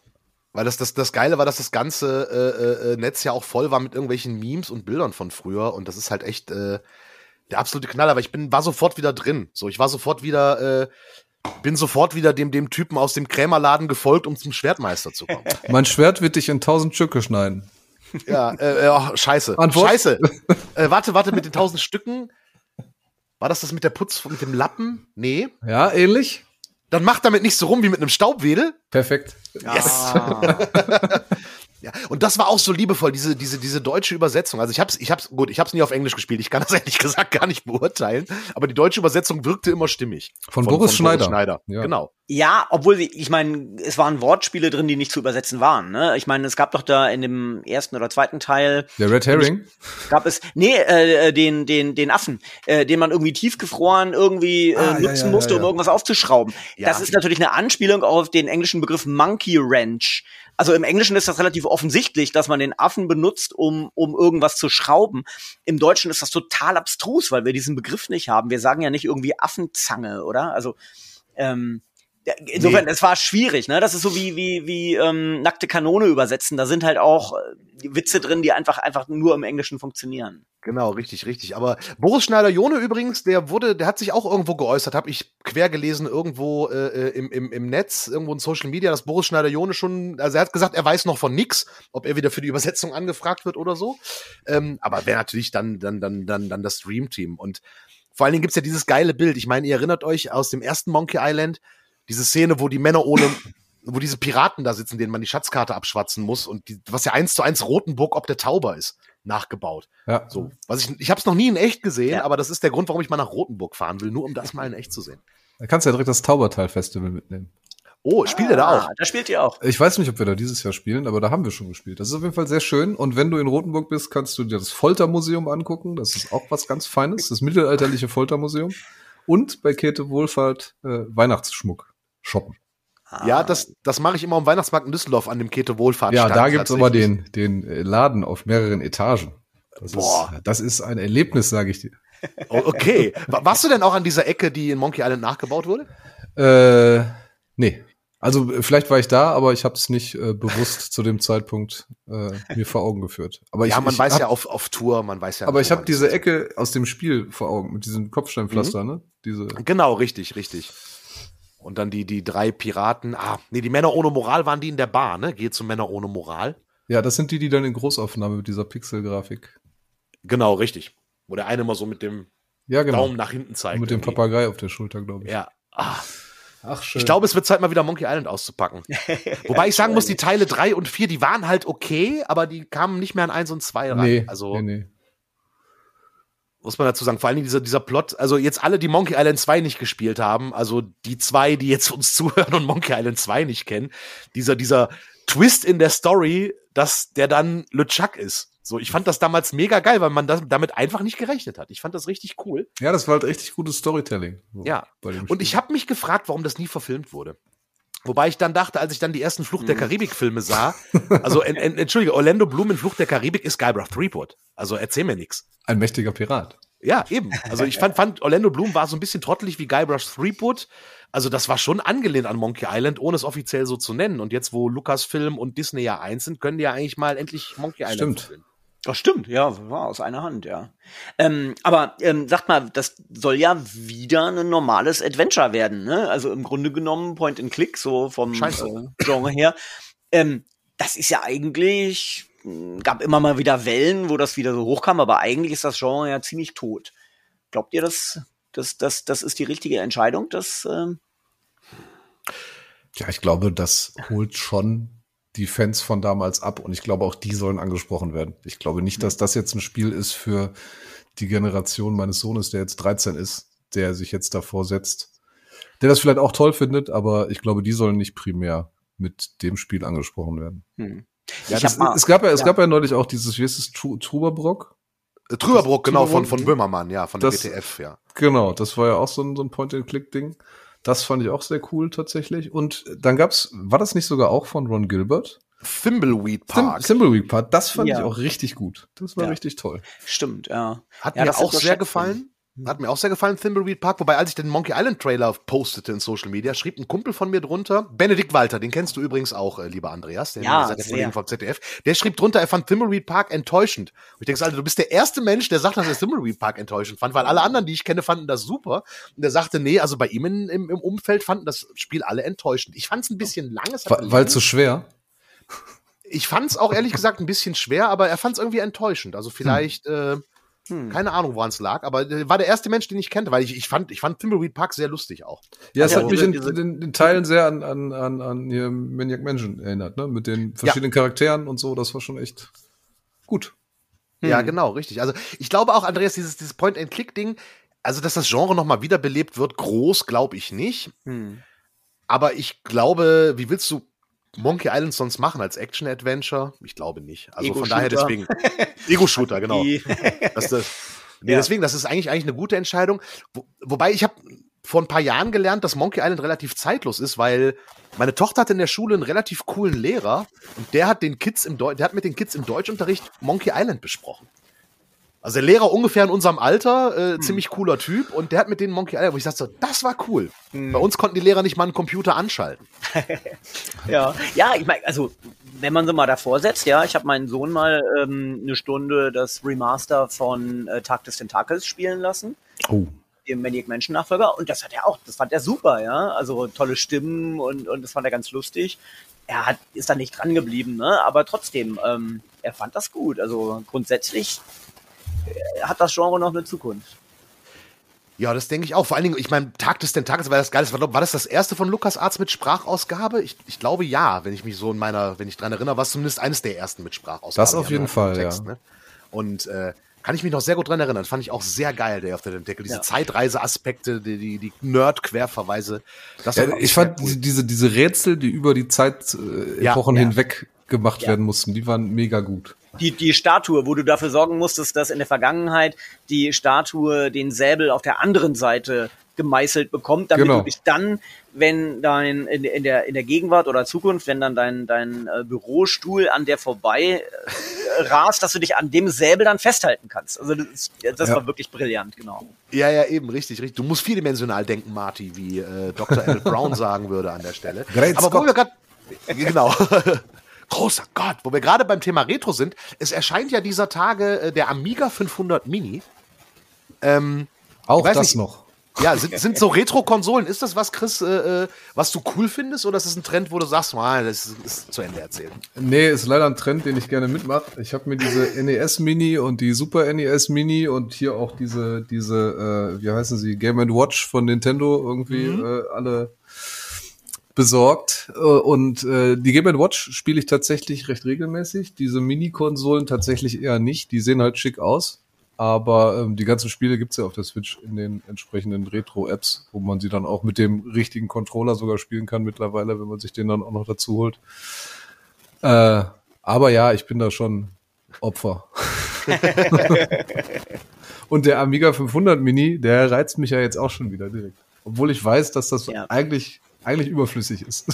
Weil das, das, das Geile war, dass das ganze äh, äh, Netz ja auch voll war mit irgendwelchen Memes und Bildern von früher und das ist halt echt äh, der absolute Knaller, weil ich bin, war sofort wieder drin. So, ich war sofort wieder, äh, bin sofort wieder dem, dem Typen aus dem Krämerladen gefolgt, um zum Schwertmeister zu kommen. Mein Schwert wird dich in tausend Stücke schneiden. ja, äh, äh, oh, scheiße. Antwort? Scheiße. äh, warte, warte, mit den tausend Stücken. War das das mit der Putz, mit dem Lappen? Nee. Ja, ähnlich? Dann macht damit nicht so rum wie mit einem Staubwedel. Perfekt. Yes. Ah. Ja, und das war auch so liebevoll, diese, diese, diese deutsche Übersetzung. Also ich hab's, ich hab's, gut, ich hab's nie auf Englisch gespielt, ich kann das ehrlich gesagt gar nicht beurteilen, aber die deutsche Übersetzung wirkte immer stimmig. Von Boris Schneider. Schneider. Ja. Genau. Ja, obwohl, sie- ich meine, es waren Wortspiele drin, die nicht zu übersetzen waren. Ne? Ich meine, es gab doch da in dem ersten oder zweiten Teil Der Red Herring? gab es nee äh, den den den Affen, äh, den man irgendwie tiefgefroren irgendwie äh, Ah, ja, nutzen ja, musste, ja, um ja. irgendwas aufzuschrauben. Ja. Das ist natürlich eine Anspielung auf den englischen Begriff Monkey Wrench. Also im Englischen ist das relativ offensichtlich, dass man den Affen benutzt, um um irgendwas zu schrauben. Im Deutschen ist das total abstrus, weil wir diesen Begriff nicht haben. Wir sagen ja nicht irgendwie Affenzange, oder? Also ähm, ja, insofern, es war schwierig, ne? Das ist so wie wie wie ähm, nackte Kanone übersetzen. Da sind halt auch äh, Witze drin, die einfach einfach nur im Englischen funktionieren. Genau, richtig, richtig. Aber Boris Schneider-Jone übrigens, der wurde, der hat sich auch irgendwo geäußert, habe ich quer gelesen, irgendwo äh, im, im, im Netz, irgendwo in Social Media, dass Boris Schneider-Jone schon, also er hat gesagt, er weiß noch von nix, ob er wieder für die Übersetzung angefragt wird oder so. Ähm, aber wäre natürlich dann, dann, dann, dann, dann das Dream-Team. Und vor allen Dingen gibt's ja dieses geile Bild. Ich meine, ihr erinnert euch aus dem ersten Monkey Island, diese Szene, wo die Männer ohne, wo diese Piraten da sitzen, denen man die Schatzkarte abschwatzen muss und die, was ja eins zu eins Rotenburg ob der Tauber ist, nachgebaut. Ja. So, was ich, ich habe es noch nie in echt gesehen, Ja. aber das ist der Grund, warum ich mal nach Rotenburg fahren will, nur um das mal in echt zu sehen. Da kannst du ja direkt das Taubertal-Festival mitnehmen. Oh, spielt er da auch? Ah, Da spielt ihr auch. Ich weiß nicht, ob wir da dieses Jahr spielen, aber da haben wir schon gespielt. Das ist auf jeden Fall sehr schön. Und wenn du in Rothenburg bist, kannst du dir das Foltermuseum angucken. Das ist auch was ganz Feines, das mittelalterliche Foltermuseum. Und bei Käthe Wohlfahrt äh, Weihnachtsschmuck shoppen. Ja, das, das mache ich immer am Weihnachtsmarkt in Düsseldorf an dem Käthe Wohlfahrt. Ja, da gibt's aber den, den äh, Laden auf mehreren Etagen. Das Boah. Ist, das ist ein Erlebnis, sage ich dir. Okay. Wa- Warst du denn auch an dieser Ecke, die in Monkey Island nachgebaut wurde? Äh, nee. Also vielleicht war ich da, aber ich habe es nicht äh, bewusst zu dem Zeitpunkt äh, mir vor Augen geführt. Aber ich, ja, man ich weiß hab, ja auf, auf Tour, man weiß ja. Aber ich habe diese. Ecke aus dem Spiel vor Augen mit diesem Kopfsteinpflaster, Mhm. ne? Diese. Genau, richtig, richtig. Und dann die, die drei Piraten. Ah, nee, die Männer ohne Moral waren die in der Bar, ne? Geht zu Männer ohne Moral. Ja, das sind die, die dann in Großaufnahme mit dieser Pixelgrafik. Genau, richtig. Wo der eine mal so mit dem Ja, genau. Daumen nach hinten zeigt. mit dem irgendwie. Papagei auf der Schulter, glaube ich. Ja. Ah, Ach schön. ich glaube, es wird Zeit, mal wieder Monkey Island auszupacken. Wobei ich sagen muss, die Teile drei und vier, die waren halt okay, aber die kamen nicht mehr an eins und zwei ran. nee, also nee, nee. Muss man dazu sagen, vor allen Dingen dieser, dieser Plot, also jetzt alle, die Monkey Island 2 nicht gespielt haben, also die zwei, die jetzt uns zuhören und Monkey Island 2 nicht kennen, dieser, dieser Twist in der Story, dass der dann LeChuck ist. So, ich fand das damals mega geil, weil man das, damit einfach nicht gerechnet hat. Ich fand das richtig cool. Ja, das war halt richtig gutes Storytelling. so Ja. Und ich habe mich gefragt, warum das nie verfilmt wurde. Wobei ich dann dachte, als ich dann die ersten Flucht der Karibik-Filme sah, also en, en, entschuldige, Orlando Bloom in Flucht der Karibik ist Guybrush Threepwood. Also erzähl mir nix. Ein mächtiger Pirat. Ja, eben. Also ich fand, fand Orlando Bloom war so ein bisschen trottelig wie Guybrush Threepwood. Also das war schon angelehnt an Monkey Island, ohne es offiziell so zu nennen. Und jetzt, wo Lucasfilm und Disney ja eins sind, können die ja eigentlich mal endlich Monkey Island Stimmt. verfilmen. Das stimmt, ja, war aus einer Hand, ja. Ähm, aber ähm, sagt mal, das soll ja wieder ein normales Adventure werden, ne? Also im Grunde genommen Point and Click, so vom äh, Genre her. Ähm, das ist ja eigentlich, gab immer mal wieder Wellen, wo das wieder so hochkam, aber eigentlich ist das Genre ja ziemlich tot. Glaubt ihr, das, das, das, das ist die richtige Entscheidung? Das, ähm, Ja, ich glaube, das holt schon die Fans von damals ab und ich glaube auch die sollen angesprochen werden. Ich glaube nicht, dass das jetzt ein Spiel ist für die Generation meines Sohnes, der jetzt 13 ist, der sich jetzt davor setzt, der das vielleicht auch toll findet, aber ich glaube, die sollen nicht primär mit dem Spiel angesprochen werden. hm. Ja, das, hab mal- es gab ja, es ja. gab ja neulich auch dieses, wie heißt es, Truberbrock, Äh, Trüberbrook, genau, von, von Böhmermann, ja, von Das- der WTF, ja. Genau, das war ja auch so ein, so ein Point-and-Click-Ding. Das fand ich auch sehr cool tatsächlich. Und dann gab's, war das nicht sogar auch von Ron Gilbert? Thimbleweed Park. Thimbleweed Park, das fand Ja. ich auch richtig gut. Das war Ja. richtig toll. Stimmt, ja. Hat Ja, mir auch sehr gefallen. Hat mir auch sehr gefallen, Thimbleweed Park. Wobei, als ich den Monkey Island Trailer postete in Social Media, schrieb ein Kumpel von mir drunter, Benedikt Walter, den kennst du übrigens auch, äh, lieber Andreas, den Ja, der der sehr. Kollegen vom ZDF. Der schrieb drunter, er fand Thimbleweed Park enttäuschend. Und ich denke, Alter, du bist der erste Mensch, der sagt, dass er Thimbleweed Park enttäuschend fand, weil alle anderen, die ich kenne, fanden das super. Und er sagte, nee, also bei ihm in, im, im Umfeld fanden das Spiel alle enttäuschend. Ich fand es ein bisschen lang. Weil, zu schwer. ich fand es auch ehrlich gesagt ein bisschen schwer, aber er fand es irgendwie enttäuschend. Also vielleicht, äh, Hm. keine Ahnung, woran es lag, aber war der erste Mensch, den ich kannte, weil ich, ich fand, ich fand Thimbleweed Park sehr lustig auch. Ja, es Ja, hat mich in, in, in Teilen sehr an, an, an, an hier Maniac Mansion erinnert, ne? Mit den verschiedenen Charakteren und so. Das war schon echt gut. Ja, Hm. genau, richtig. Also ich glaube auch, Andreas, dieses, dieses Point-and-Click-Ding, also dass das Genre nochmal wiederbelebt wird, groß glaube ich nicht. Hm. Aber ich glaube, wie willst du Monkey Island sonst machen als Action-Adventure? Ich glaube nicht. Also von daher deswegen. Ego-Shooter, genau. Das, das, nee, Ja. Deswegen, das ist eigentlich, eigentlich eine gute Entscheidung. Wo, wobei ich habe vor ein paar Jahren gelernt, dass Monkey Island relativ zeitlos ist, weil meine Tochter hatte in der Schule einen relativ coolen Lehrer und der hat den Kids im Deu der hat mit den Kids im Deutschunterricht Monkey Island besprochen. Also der Lehrer ungefähr in unserem Alter, äh, Hm. ziemlich cooler Typ und der hat mit denen Monkey Island, wo ich sagte so, das war cool. Hm. Bei uns konnten die Lehrer nicht mal einen Computer anschalten. ja, ja, ich meine, also wenn man so mal davor setzt, ja, ich habe meinen Sohn mal ähm, eine Stunde das Remaster von äh, Tag des Tentakels spielen lassen. Oh. dem Maniac Mansion Nachfolger und das hat er auch, das fand er super, ja, also tolle Stimmen und, und das fand er ganz lustig. Er hat, ist da nicht dran geblieben, ne, aber trotzdem, ähm, er fand das gut, also grundsätzlich hat das Genre noch eine Zukunft. Ja, das denke ich auch. Vor allen Dingen, ich meine, Tag des Tentakels war das geil. Das war, war das das erste von Lukas Arzt mit Sprachausgabe? Ich, ich glaube ja, wenn ich mich so in meiner, wenn ich dran erinnere, war es zumindest eines der ersten mit Sprachausgabe. Das auf jeden Fall, Text, ja. Ne? Und äh, kann ich mich noch sehr gut dran erinnern. Fand ich auch sehr geil, Day of the Tentacle. Diese Ja. Zeitreise-Aspekte, die, die, die Nerd-Querverweise. Das Ja, ich fand cool. die- diese, diese Rätsel, die über die Zeit-Epochen äh, ja. hinweg gemacht Ja. werden mussten, die waren mega gut. Die, die Statue, wo du dafür sorgen musstest, dass in der Vergangenheit die Statue den Säbel auf der anderen Seite gemeißelt bekommt, damit Genau. du dich dann, wenn dein in, in der in der Gegenwart oder Zukunft, wenn dann dein dein äh, Bürostuhl an der vorbei äh, rast, dass du dich an dem Säbel dann festhalten kannst. Also das, das Ja. war wirklich brillant, genau. Ja, ja, eben, richtig, richtig. Du musst vierdimensional denken, Marty, wie äh, Dr. L. Brown sagen würde an der Stelle. Great Aber wo Scott. wir gerade, genau, großer Gott, wo wir gerade beim Thema Retro sind, es erscheint ja dieser Tage äh, der Amiga 500 Mini. Ähm, Auch das nicht. noch. ja, sind, sind so Retro-Konsolen, ist das was, Chris, äh, äh, was du cool findest oder ist das ein Trend, wo du sagst, ah, das ist, ist zu Ende erzählt? Nee, ist leider ein Trend, den ich gerne mitmache. Ich habe mir diese NES Mini und die Super NES Mini und hier auch diese, diese, äh, wie heißen sie, Game Watch von Nintendo irgendwie äh, alle besorgt. Äh, Und äh, die Game Watch spiele ich tatsächlich recht regelmäßig. Diese Mini-Konsolen tatsächlich eher nicht. Die sehen halt schick aus. Aber ähm, die ganzen Spiele gibt's ja auf der Switch in den entsprechenden Retro-Apps, wo man sie dann auch mit dem richtigen Controller sogar spielen kann mittlerweile, wenn man sich den dann auch noch dazu holt. Äh, aber ja, ich bin da schon Opfer. Und der Amiga 500 Mini, der reizt mich ja jetzt auch schon wieder direkt. Obwohl ich weiß, dass das Ja. eigentlich, eigentlich überflüssig ist.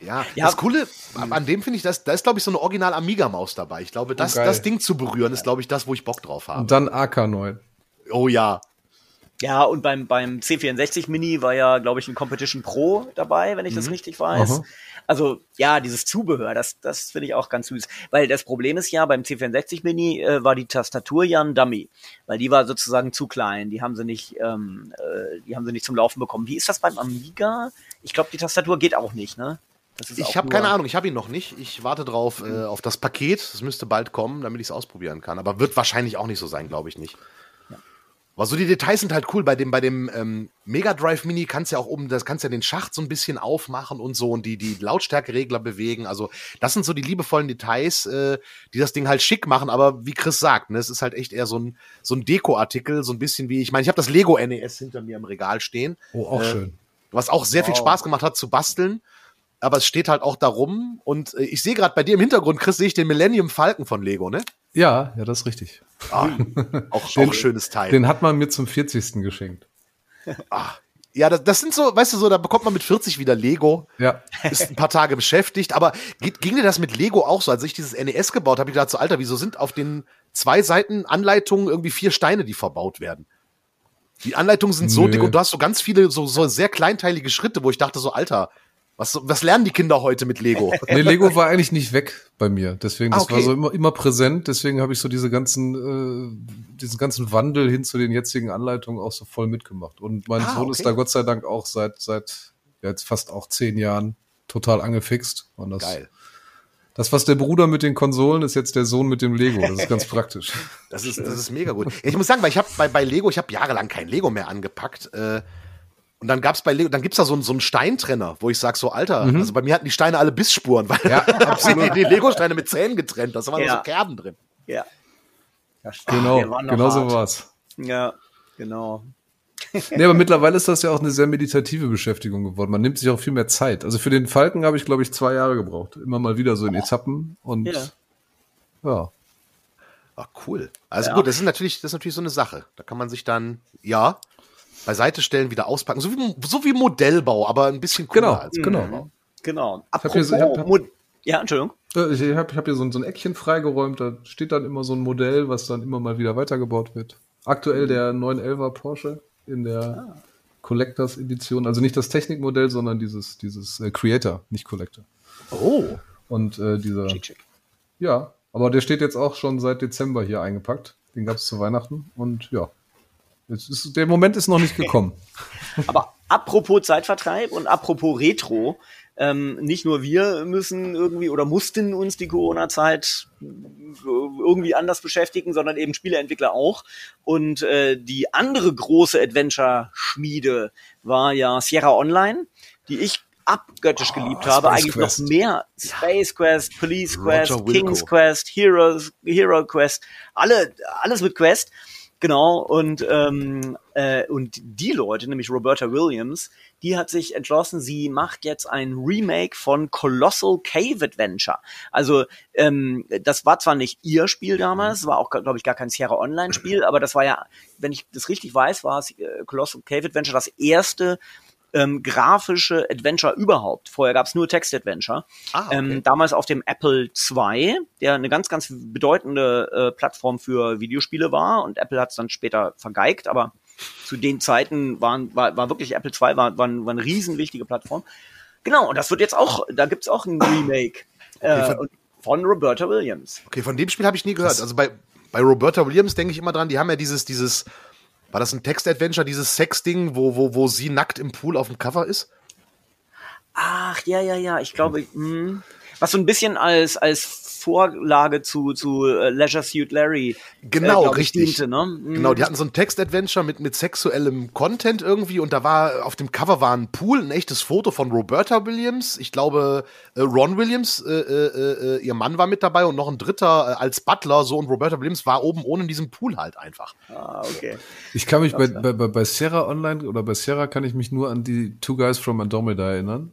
Ja, Ja. das Coole an an dem finde ich, dass, da ist, glaube ich, so eine Original Amiga-Maus dabei. Ich glaube, das, geil. das Ding zu berühren, ist, glaube ich, das, wo ich Bock drauf habe. Und dann AK9. Oh ja. Ja, und beim, beim C64 Mini war ja, glaube ich, ein Competition Pro dabei, wenn ich das richtig weiß. Aha. Also ja, dieses Zubehör, das, das finde ich auch ganz süß. Weil das Problem ist ja, beim C64 Mini äh, war die Tastatur ja ein Dummy. Weil die war sozusagen zu klein. Die haben sie nicht, ähm, äh, die haben sie nicht zum Laufen bekommen. Wie ist das beim Amiga? Ich glaube, die Tastatur geht auch nicht, ne? Ich habe keine Ahnung, ich habe ihn noch nicht. Ich warte drauf äh, auf das Paket. Das müsste bald kommen, damit ich es ausprobieren kann. Aber wird wahrscheinlich auch nicht so sein, glaube ich nicht. Aber so die Details sind halt cool. Bei dem, bei dem ähm, Mega Drive Mini kannst du ja auch oben, das kannst ja den Schacht so ein bisschen aufmachen und so und die, die Lautstärkeregler bewegen. Also, das sind so die liebevollen Details, äh, die das Ding halt schick machen. Aber wie Chris sagt, ne, es ist halt echt eher so ein, so ein Deko-Artikel, so ein bisschen wie, ich meine, ich habe das Lego NES hinter mir im Regal stehen Oh, auch Äh, schön. was auch sehr viel Wow. Spaß gemacht hat zu basteln. Aber es steht halt auch darum. Und äh, ich sehe gerade bei dir im Hintergrund, Chris, sehe ich den Millennium Falcon von Lego, ne? Ja, ja, das ist richtig. Ah, auch, Den- auch schönes Teil. Den hat man mir zum 40. geschenkt. ah, ja, das, das sind so, weißt du, so, da bekommt man mit 40 wieder Lego, Ja. ist ein paar Tage beschäftigt. Aber geht, ging dir das mit Lego auch so? Als ich dieses NES gebaut habe, ich gedacht so, Alter, wieso sind auf den zwei Seiten Anleitungen irgendwie vier Steine, die verbaut werden? Die Anleitungen sind so Nö. dick und du hast so ganz viele so, so sehr kleinteilige Schritte, wo ich dachte so, Alter, was, was lernen die Kinder heute mit Lego? Nee, Lego war eigentlich nicht weg bei mir. Deswegen, Ah, das war okay. so immer, immer präsent. Deswegen habe ich so diese ganzen, äh, diesen ganzen Wandel hin zu den jetzigen Anleitungen auch so voll mitgemacht. Und mein Ah, Sohn okay. ist da Gott sei Dank auch seit, seit ja, jetzt fast auch zehn Jahren total angefixt. Und das, Geil. das, was der Bruder mit den Konsolen ist, jetzt der Sohn mit dem Lego. Das ist ganz praktisch. Das ist, das ist mega gut. Ich muss sagen, weil ich habe bei, bei Lego, ich habe jahrelang kein Lego mehr angepackt. Äh, und dann gab's bei Lego, dann gibt's da so, einen- so einen Steintrenner, wo ich sag so, Alter, also bei mir hatten die Steine alle Bissspuren, weil Ja, die, die Lego-Steine mit Zähnen getrennt, da waren Ja. so Kerben drin. Ja. ja Genau, genau so war's. Ja, genau. Nee, aber mittlerweile ist das ja auch eine sehr meditative Beschäftigung geworden. Man nimmt sich auch viel mehr Zeit. Also für den Falken habe ich, glaube ich, zwei Jahre gebraucht. Immer mal wieder so in Etappen und Ja. ja. Ah, cool. Also Ja. gut, das ist natürlich, das ist natürlich so eine Sache. Da kann man sich dann, ja, beiseite stellen, wieder auspacken. So wie, so wie Modellbau, aber ein bisschen cooler Genau, als genau. Modellbau. Genau. hab hier so- ich hab- hab- Mod- ja, Entschuldigung. Ich habe hab hier so, ein- so ein Eckchen freigeräumt, da steht dann immer so ein Modell, was dann immer mal wieder weitergebaut wird. Aktuell der 911er Porsche in der Collectors Edition, also nicht das Technikmodell, sondern dieses, dieses äh, Creator, nicht Collector. Oh. Und äh, dieser, Schick, schick. ja, aber der steht jetzt auch schon seit Dezember hier eingepackt. Den gab es zu Weihnachten und ja, ist, der Moment ist noch nicht gekommen. Aber apropos Zeitvertreib und apropos Retro, ähm, nicht nur wir müssen irgendwie oder mussten uns die Corona-Zeit irgendwie anders beschäftigen, sondern eben Spieleentwickler auch. Und äh, die andere große Adventure-Schmiede war ja Sierra Online, die ich abgöttisch geliebt habe. Space Eigentlich Quest. noch mehr. Space Quest, Police Roger Quest, Wilco. King's Quest, Heroes, Hero Quest, alle, alles mit Quest. Genau, und, ähm, äh, und die Leute, nämlich Roberta Williams, die hat sich entschlossen, sie macht jetzt ein Remake von Colossal Cave Adventure. Also ähm, das war zwar nicht ihr Spiel damals, war auch, glaube ich, gar kein Sierra Online-Spiel, aber das war ja, wenn ich das richtig weiß, war es äh, Colossal Cave Adventure das erste ähm, grafische Adventure überhaupt. Vorher gab es nur Text-Adventure. Ah, okay. ähm, damals auf dem Apple II, der eine ganz, ganz bedeutende äh, Plattform für Videospiele war. Und Apple hat es dann später vergeigt, aber zu den Zeiten waren, war, war wirklich Apple II war, war, war eine riesenwichtige Plattform. Genau, und das wird jetzt auch, da gibt's auch ein Remake äh, von- und- von Roberta Williams. Okay, von dem Spiel habe ich nie gehört. Also bei, bei Roberta Williams denke ich immer dran, die haben ja dieses, dieses, war das ein Text-Adventure, dieses Sex-Ding, wo, wo, wo sie nackt im Pool auf dem Cover ist? Ach, ja, ja, ja, ich glaube, mh, was so ein bisschen als, als Vorlage zu, zu äh, Leisure Suit Larry Genau, glaub ich, richtig. diente, ne? Mhm. Genau, die hatten so ein Text-Adventure mit, mit sexuellem Content irgendwie und da war auf dem Cover war ein Pool, ein echtes Foto von Roberta Williams. Ich glaube, äh, Ron Williams, äh, äh, äh, ihr Mann war mit dabei und noch ein dritter äh, als Butler, so und Roberta Williams war oben ohne in diesem Pool halt einfach. Ah, okay. Ich kann mich bei, bei, bei, Sierra Online oder bei Sierra kann ich mich nur an die Two Guys from Andromeda erinnern.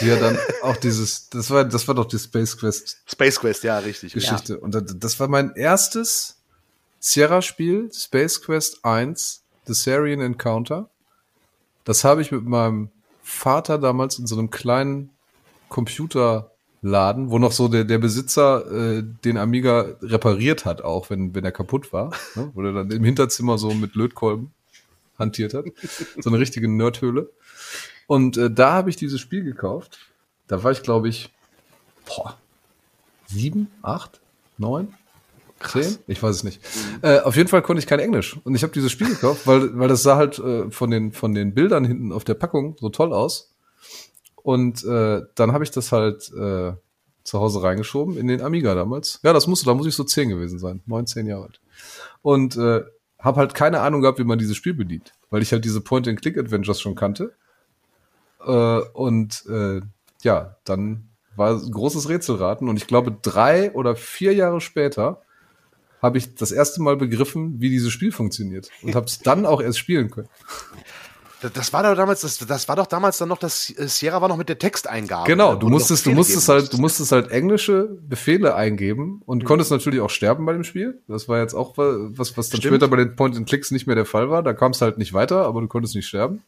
Die ja dann auch dieses, das war, das war doch die Space Quest Space Quest, ja, richtig. Geschichte. Und das, das war mein erstes Sierra-Spiel, Space Quest 1, The Sarian Encounter. Das habe ich mit meinem Vater damals in so einem kleinen Computerladen, wo noch so der, der Besitzer äh, den Amiga repariert hat, auch wenn, wenn er kaputt war. Ne? Wo er dann im Hinterzimmer so mit Lötkolben hantiert hat. So eine richtige Nerdhöhle. Und äh, da habe ich dieses Spiel gekauft. Da war ich, glaube ich, boah, sieben, acht, neun, zehn? Ich weiß es nicht. Äh, auf jeden Fall konnte ich kein Englisch. Und ich habe dieses Spiel gekauft, weil, weil das sah halt äh, von, den, von den Bildern hinten auf der Packung so toll aus. Und äh, dann habe ich das halt äh, zu Hause reingeschoben in den Amiga damals. Ja, das musste, da muss ich so zehn gewesen sein, neun, zehn Jahre alt. Und äh, habe halt keine Ahnung gehabt, wie man dieses Spiel bedient, weil ich halt diese Point-and-Click-Adventures schon kannte. Äh, und äh, ja, dann war es ein großes Rätselraten und ich glaube, drei oder vier Jahre später habe ich das erste Mal begriffen, wie dieses Spiel funktioniert und habe es dann auch erst spielen können. Das war doch damals, das, das war doch damals dann noch, das äh, Sierra war noch mit der Texteingabe. Genau, du musstest, du musstest halt, du musstest halt englische Befehle eingeben und mhm. konntest natürlich auch sterben bei dem Spiel. Das war jetzt auch was, was dann Stimmt. später bei den Point-and-Clicks nicht mehr der Fall war. Da kam es halt nicht weiter, aber du konntest nicht sterben.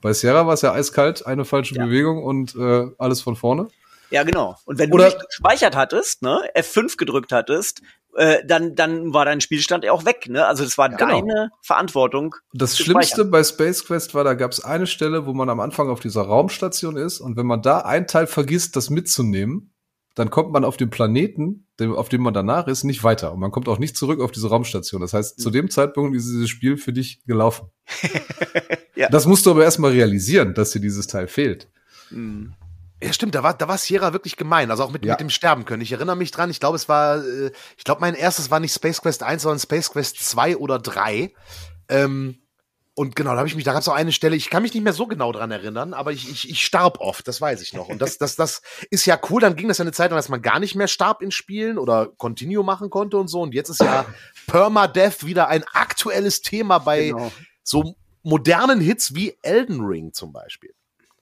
Bei Sierra war es ja eiskalt, eine falsche ja. Bewegung und äh, alles von vorne. Ja, genau. Und wenn Oder du nicht gespeichert hattest, ne, F5 gedrückt hattest, äh, dann, dann war dein Spielstand ja auch weg. Ne? Also das war ja, genau. deine Verantwortung. Das Schlimmste bei Space Quest war, da gab es eine Stelle, wo man am Anfang auf dieser Raumstation ist und wenn man da ein Teil vergisst, das mitzunehmen, dann kommt man auf dem Planeten, dem, auf dem man danach ist, nicht weiter. Und man kommt auch nicht zurück auf diese Raumstation. Das heißt, mhm. zu dem Zeitpunkt ist dieses Spiel für dich gelaufen. ja. Das musst du aber erstmal realisieren, dass dir dieses Teil fehlt. Mhm. Ja, stimmt, da war, da war Sierra wirklich gemein, also auch mit, ja. mit dem Sterben können. Ich erinnere mich dran, ich glaube, es war, äh, ich glaube, mein erstes war nicht Space Quest 1, sondern Space Quest 2 oder 3. Ähm, und genau, da habe ich mich, da gab es auch eine Stelle, ich kann mich nicht mehr so genau dran erinnern, aber ich, ich, ich starb oft, das weiß ich noch. Und das, das, das ist ja cool, dann ging das ja eine Zeit lang, dass man gar nicht mehr starb in Spielen oder Continue machen konnte und so. Und jetzt ist ja Permadeath wieder ein aktuelles Thema bei genau. so modernen Hits wie Elden Ring zum Beispiel.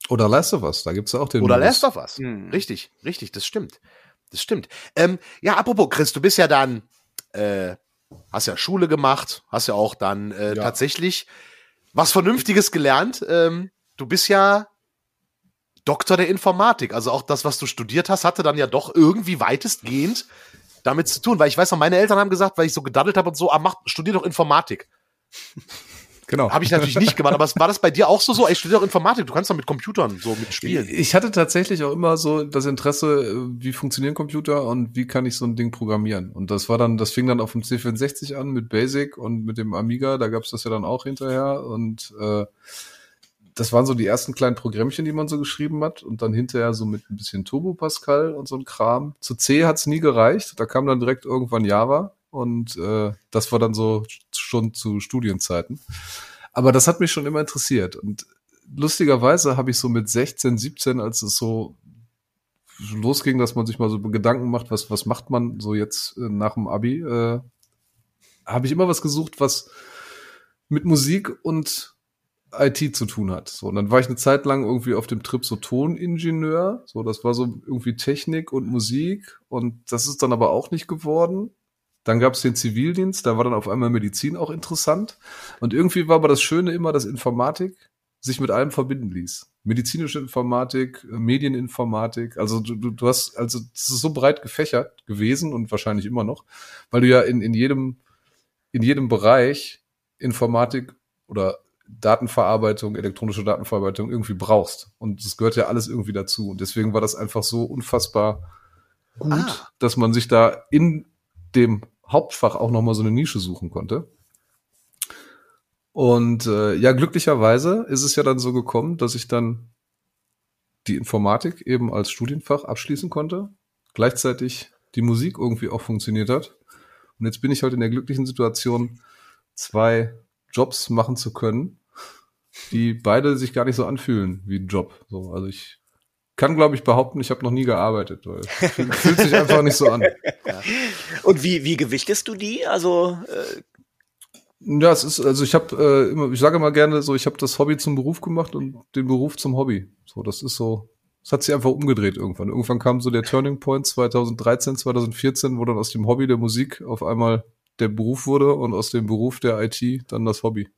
Oder Last of Us, da gibt's auch den. Oder Last of Us. Hm. Richtig, richtig, das stimmt. Das stimmt. Ähm, ja, apropos, Chris, du bist ja dann, äh, hast ja Schule gemacht, hast ja auch dann äh, ja. tatsächlich was Vernünftiges gelernt. Ähm, du bist ja Doktor der Informatik. Also auch das, was du studiert hast, hatte dann ja doch irgendwie weitestgehend damit zu tun. Weil ich weiß noch, meine Eltern haben gesagt, weil ich so gedaddelt habe und so, ah, mach, studier doch Informatik. Genau. Habe ich natürlich nicht gemacht, aber war das bei dir auch so so? Ich studiere auch Informatik, du kannst doch mit Computern so mitspielen. Ich hatte tatsächlich auch immer so das Interesse, äh, wie funktionieren Computer und wie kann ich so ein Ding programmieren. Und das war dann, das fing dann auf dem C64 an mit Basic und mit dem Amiga, da gab's das ja dann auch hinterher. Und äh, das waren so die ersten kleinen Programmchen, die man so geschrieben hat. Und dann hinterher so mit ein bisschen Turbo Pascal und so ein Kram. Zu C hat's nie gereicht. Da kam dann direkt irgendwann Java. Und äh, das war dann so schon zu Studienzeiten. Aber das hat mich schon immer interessiert. Und lustigerweise habe ich so mit 16, 17, als es so losging, dass man sich mal so Gedanken macht, was, was macht man so jetzt äh, nach dem Abi, äh, habe ich immer was gesucht, was mit Musik und IT zu tun hat. So, und dann war ich eine Zeit lang irgendwie auf dem Trip so Toningenieur. So, das war so irgendwie Technik und Musik. Und das ist dann aber auch nicht geworden. Dann gab es den Zivildienst, da war dann auf einmal Medizin auch interessant. Und irgendwie war aber das Schöne immer, dass Informatik sich mit allem verbinden ließ. Medizinische Informatik, Medieninformatik, also du, du, hast, also das ist so breit gefächert gewesen und wahrscheinlich immer noch, weil du ja in, in jedem, in jedem Bereich Informatik oder Datenverarbeitung, elektronische Datenverarbeitung irgendwie brauchst. Und das gehört ja alles irgendwie dazu. Und deswegen war das einfach so unfassbar gut, ah. dass man sich da in dem Hauptfach auch nochmal so eine Nische suchen konnte. Und äh, ja, glücklicherweise ist es ja dann so gekommen, dass ich dann die Informatik eben als Studienfach abschließen konnte, gleichzeitig die Musik irgendwie auch funktioniert hat. Und jetzt bin ich halt in der glücklichen Situation, zwei Jobs machen zu können, die beide sich gar nicht so anfühlen wie ein Job. So, also ich kann, glaube ich, behaupten, ich habe noch nie gearbeitet, weil fühlt sich einfach nicht so an. Ja. Und wie, wie gewichtest du die? Also äh ja, es ist, also ich habe äh, immer, ich sage immer gerne so, ich habe das Hobby zum Beruf gemacht und den Beruf zum Hobby. So, das ist so, es hat sich einfach umgedreht irgendwann. Irgendwann kam so der Turning Point 2013, 2014, wo dann aus dem Hobby der Musik auf einmal der Beruf wurde und aus dem Beruf der IT dann das Hobby.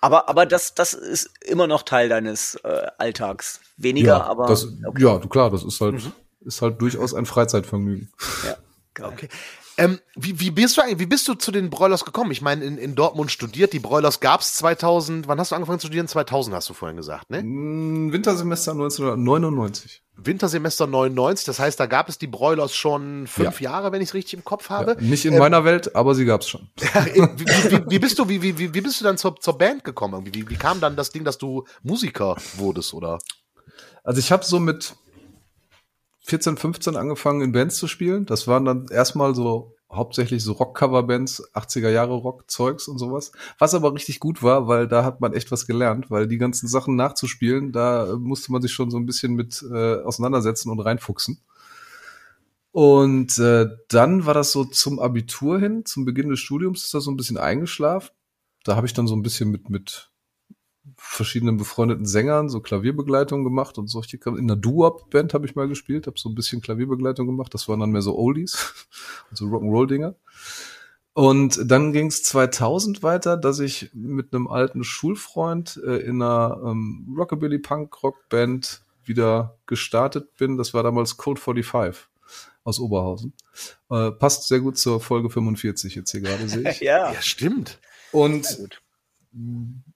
Aber, aber das, das ist immer noch Teil deines äh, Alltags. Weniger, ja, aber. Das, okay. Ja, klar, das ist halt, mhm. ist halt durchaus ein Freizeitvergnügen. Ja. Okay. Ähm, wie, wie, bist du eigentlich, wie bist du zu den Broilers gekommen? Ich meine, in, in Dortmund studiert, die Broilers gab's 2000, wann hast du angefangen zu studieren? 2000 hast du vorhin gesagt, ne? Mm, Wintersemester 1999. Wintersemester 99, das heißt, da gab es die Broilers schon fünf ja. Jahre, wenn ich es richtig im Kopf habe. Ja, nicht in ähm, meiner Welt, aber sie gab's schon. wie, wie, wie, bist du, wie, wie, wie bist du dann zur, zur Band gekommen? Wie, wie kam dann das Ding, dass du Musiker wurdest, oder? Also ich habe so mit 14, 15 angefangen in Bands zu spielen. Das waren dann erstmal so hauptsächlich so Rock-Cover-Bands, 80er Jahre Rock-Zeugs und sowas. Was aber richtig gut war, weil da hat man echt was gelernt, weil die ganzen Sachen nachzuspielen, da musste man sich schon so ein bisschen mit äh, auseinandersetzen und reinfuchsen. Und äh, dann war das so zum Abitur hin, zum Beginn des Studiums ist das so ein bisschen eingeschlafen. Da habe ich dann so ein bisschen mit, mit verschiedenen befreundeten Sängern so Klavierbegleitung gemacht und so. In der Doo-Wop-Band habe ich mal gespielt, habe so ein bisschen Klavierbegleitung gemacht. Das waren dann mehr so Oldies, so Rock'n'Roll-Dinger. Und dann ging es 2000 weiter, dass ich mit einem alten Schulfreund äh, in einer ähm, Rockabilly-Punk-Rock-Band wieder gestartet bin. Das war damals Code 45 aus Oberhausen. Äh, passt sehr gut zur Folge 45 jetzt hier gerade, sehe ich. ja. ja, stimmt. Und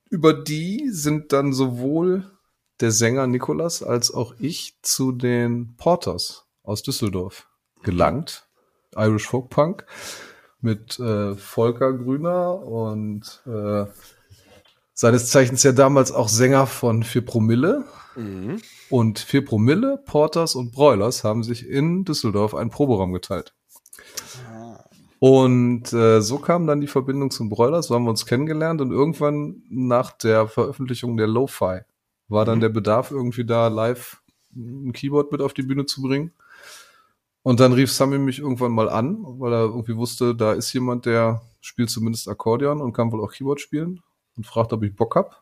über die sind dann sowohl der Sänger Nikolas als auch ich zu den Porters aus Düsseldorf gelangt. Irish Folk Punk mit äh, Volker Grüner und äh, seines Zeichens ja damals auch Sänger von 4 Promille. Mhm. Und 4 Promille, Porters und Broilers haben sich in Düsseldorf einen Proberaum geteilt. Und äh, so kam dann die Verbindung zum Broilers, so haben wir uns kennengelernt und irgendwann nach der Veröffentlichung der Lo-Fi war dann mhm. der Bedarf irgendwie da live ein Keyboard mit auf die Bühne zu bringen. Und dann rief Sammy mich irgendwann mal an, weil er irgendwie wusste, da ist jemand, der spielt zumindest Akkordeon und kann wohl auch Keyboard spielen und fragt, ob ich Bock hab.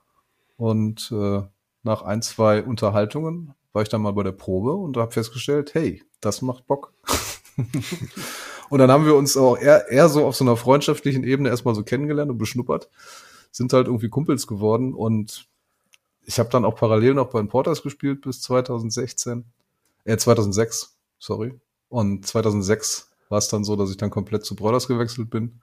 Und äh, nach ein, zwei Unterhaltungen war ich dann mal bei der Probe und habe festgestellt, hey, das macht Bock. Und dann haben wir uns auch eher, eher so auf so einer freundschaftlichen Ebene erstmal so kennengelernt und beschnuppert. Sind halt irgendwie Kumpels geworden und ich habe dann auch parallel noch bei den Porters gespielt bis 2016. Äh, 2006, sorry. Und 2006 war es dann so, dass ich dann komplett zu Brothers gewechselt bin.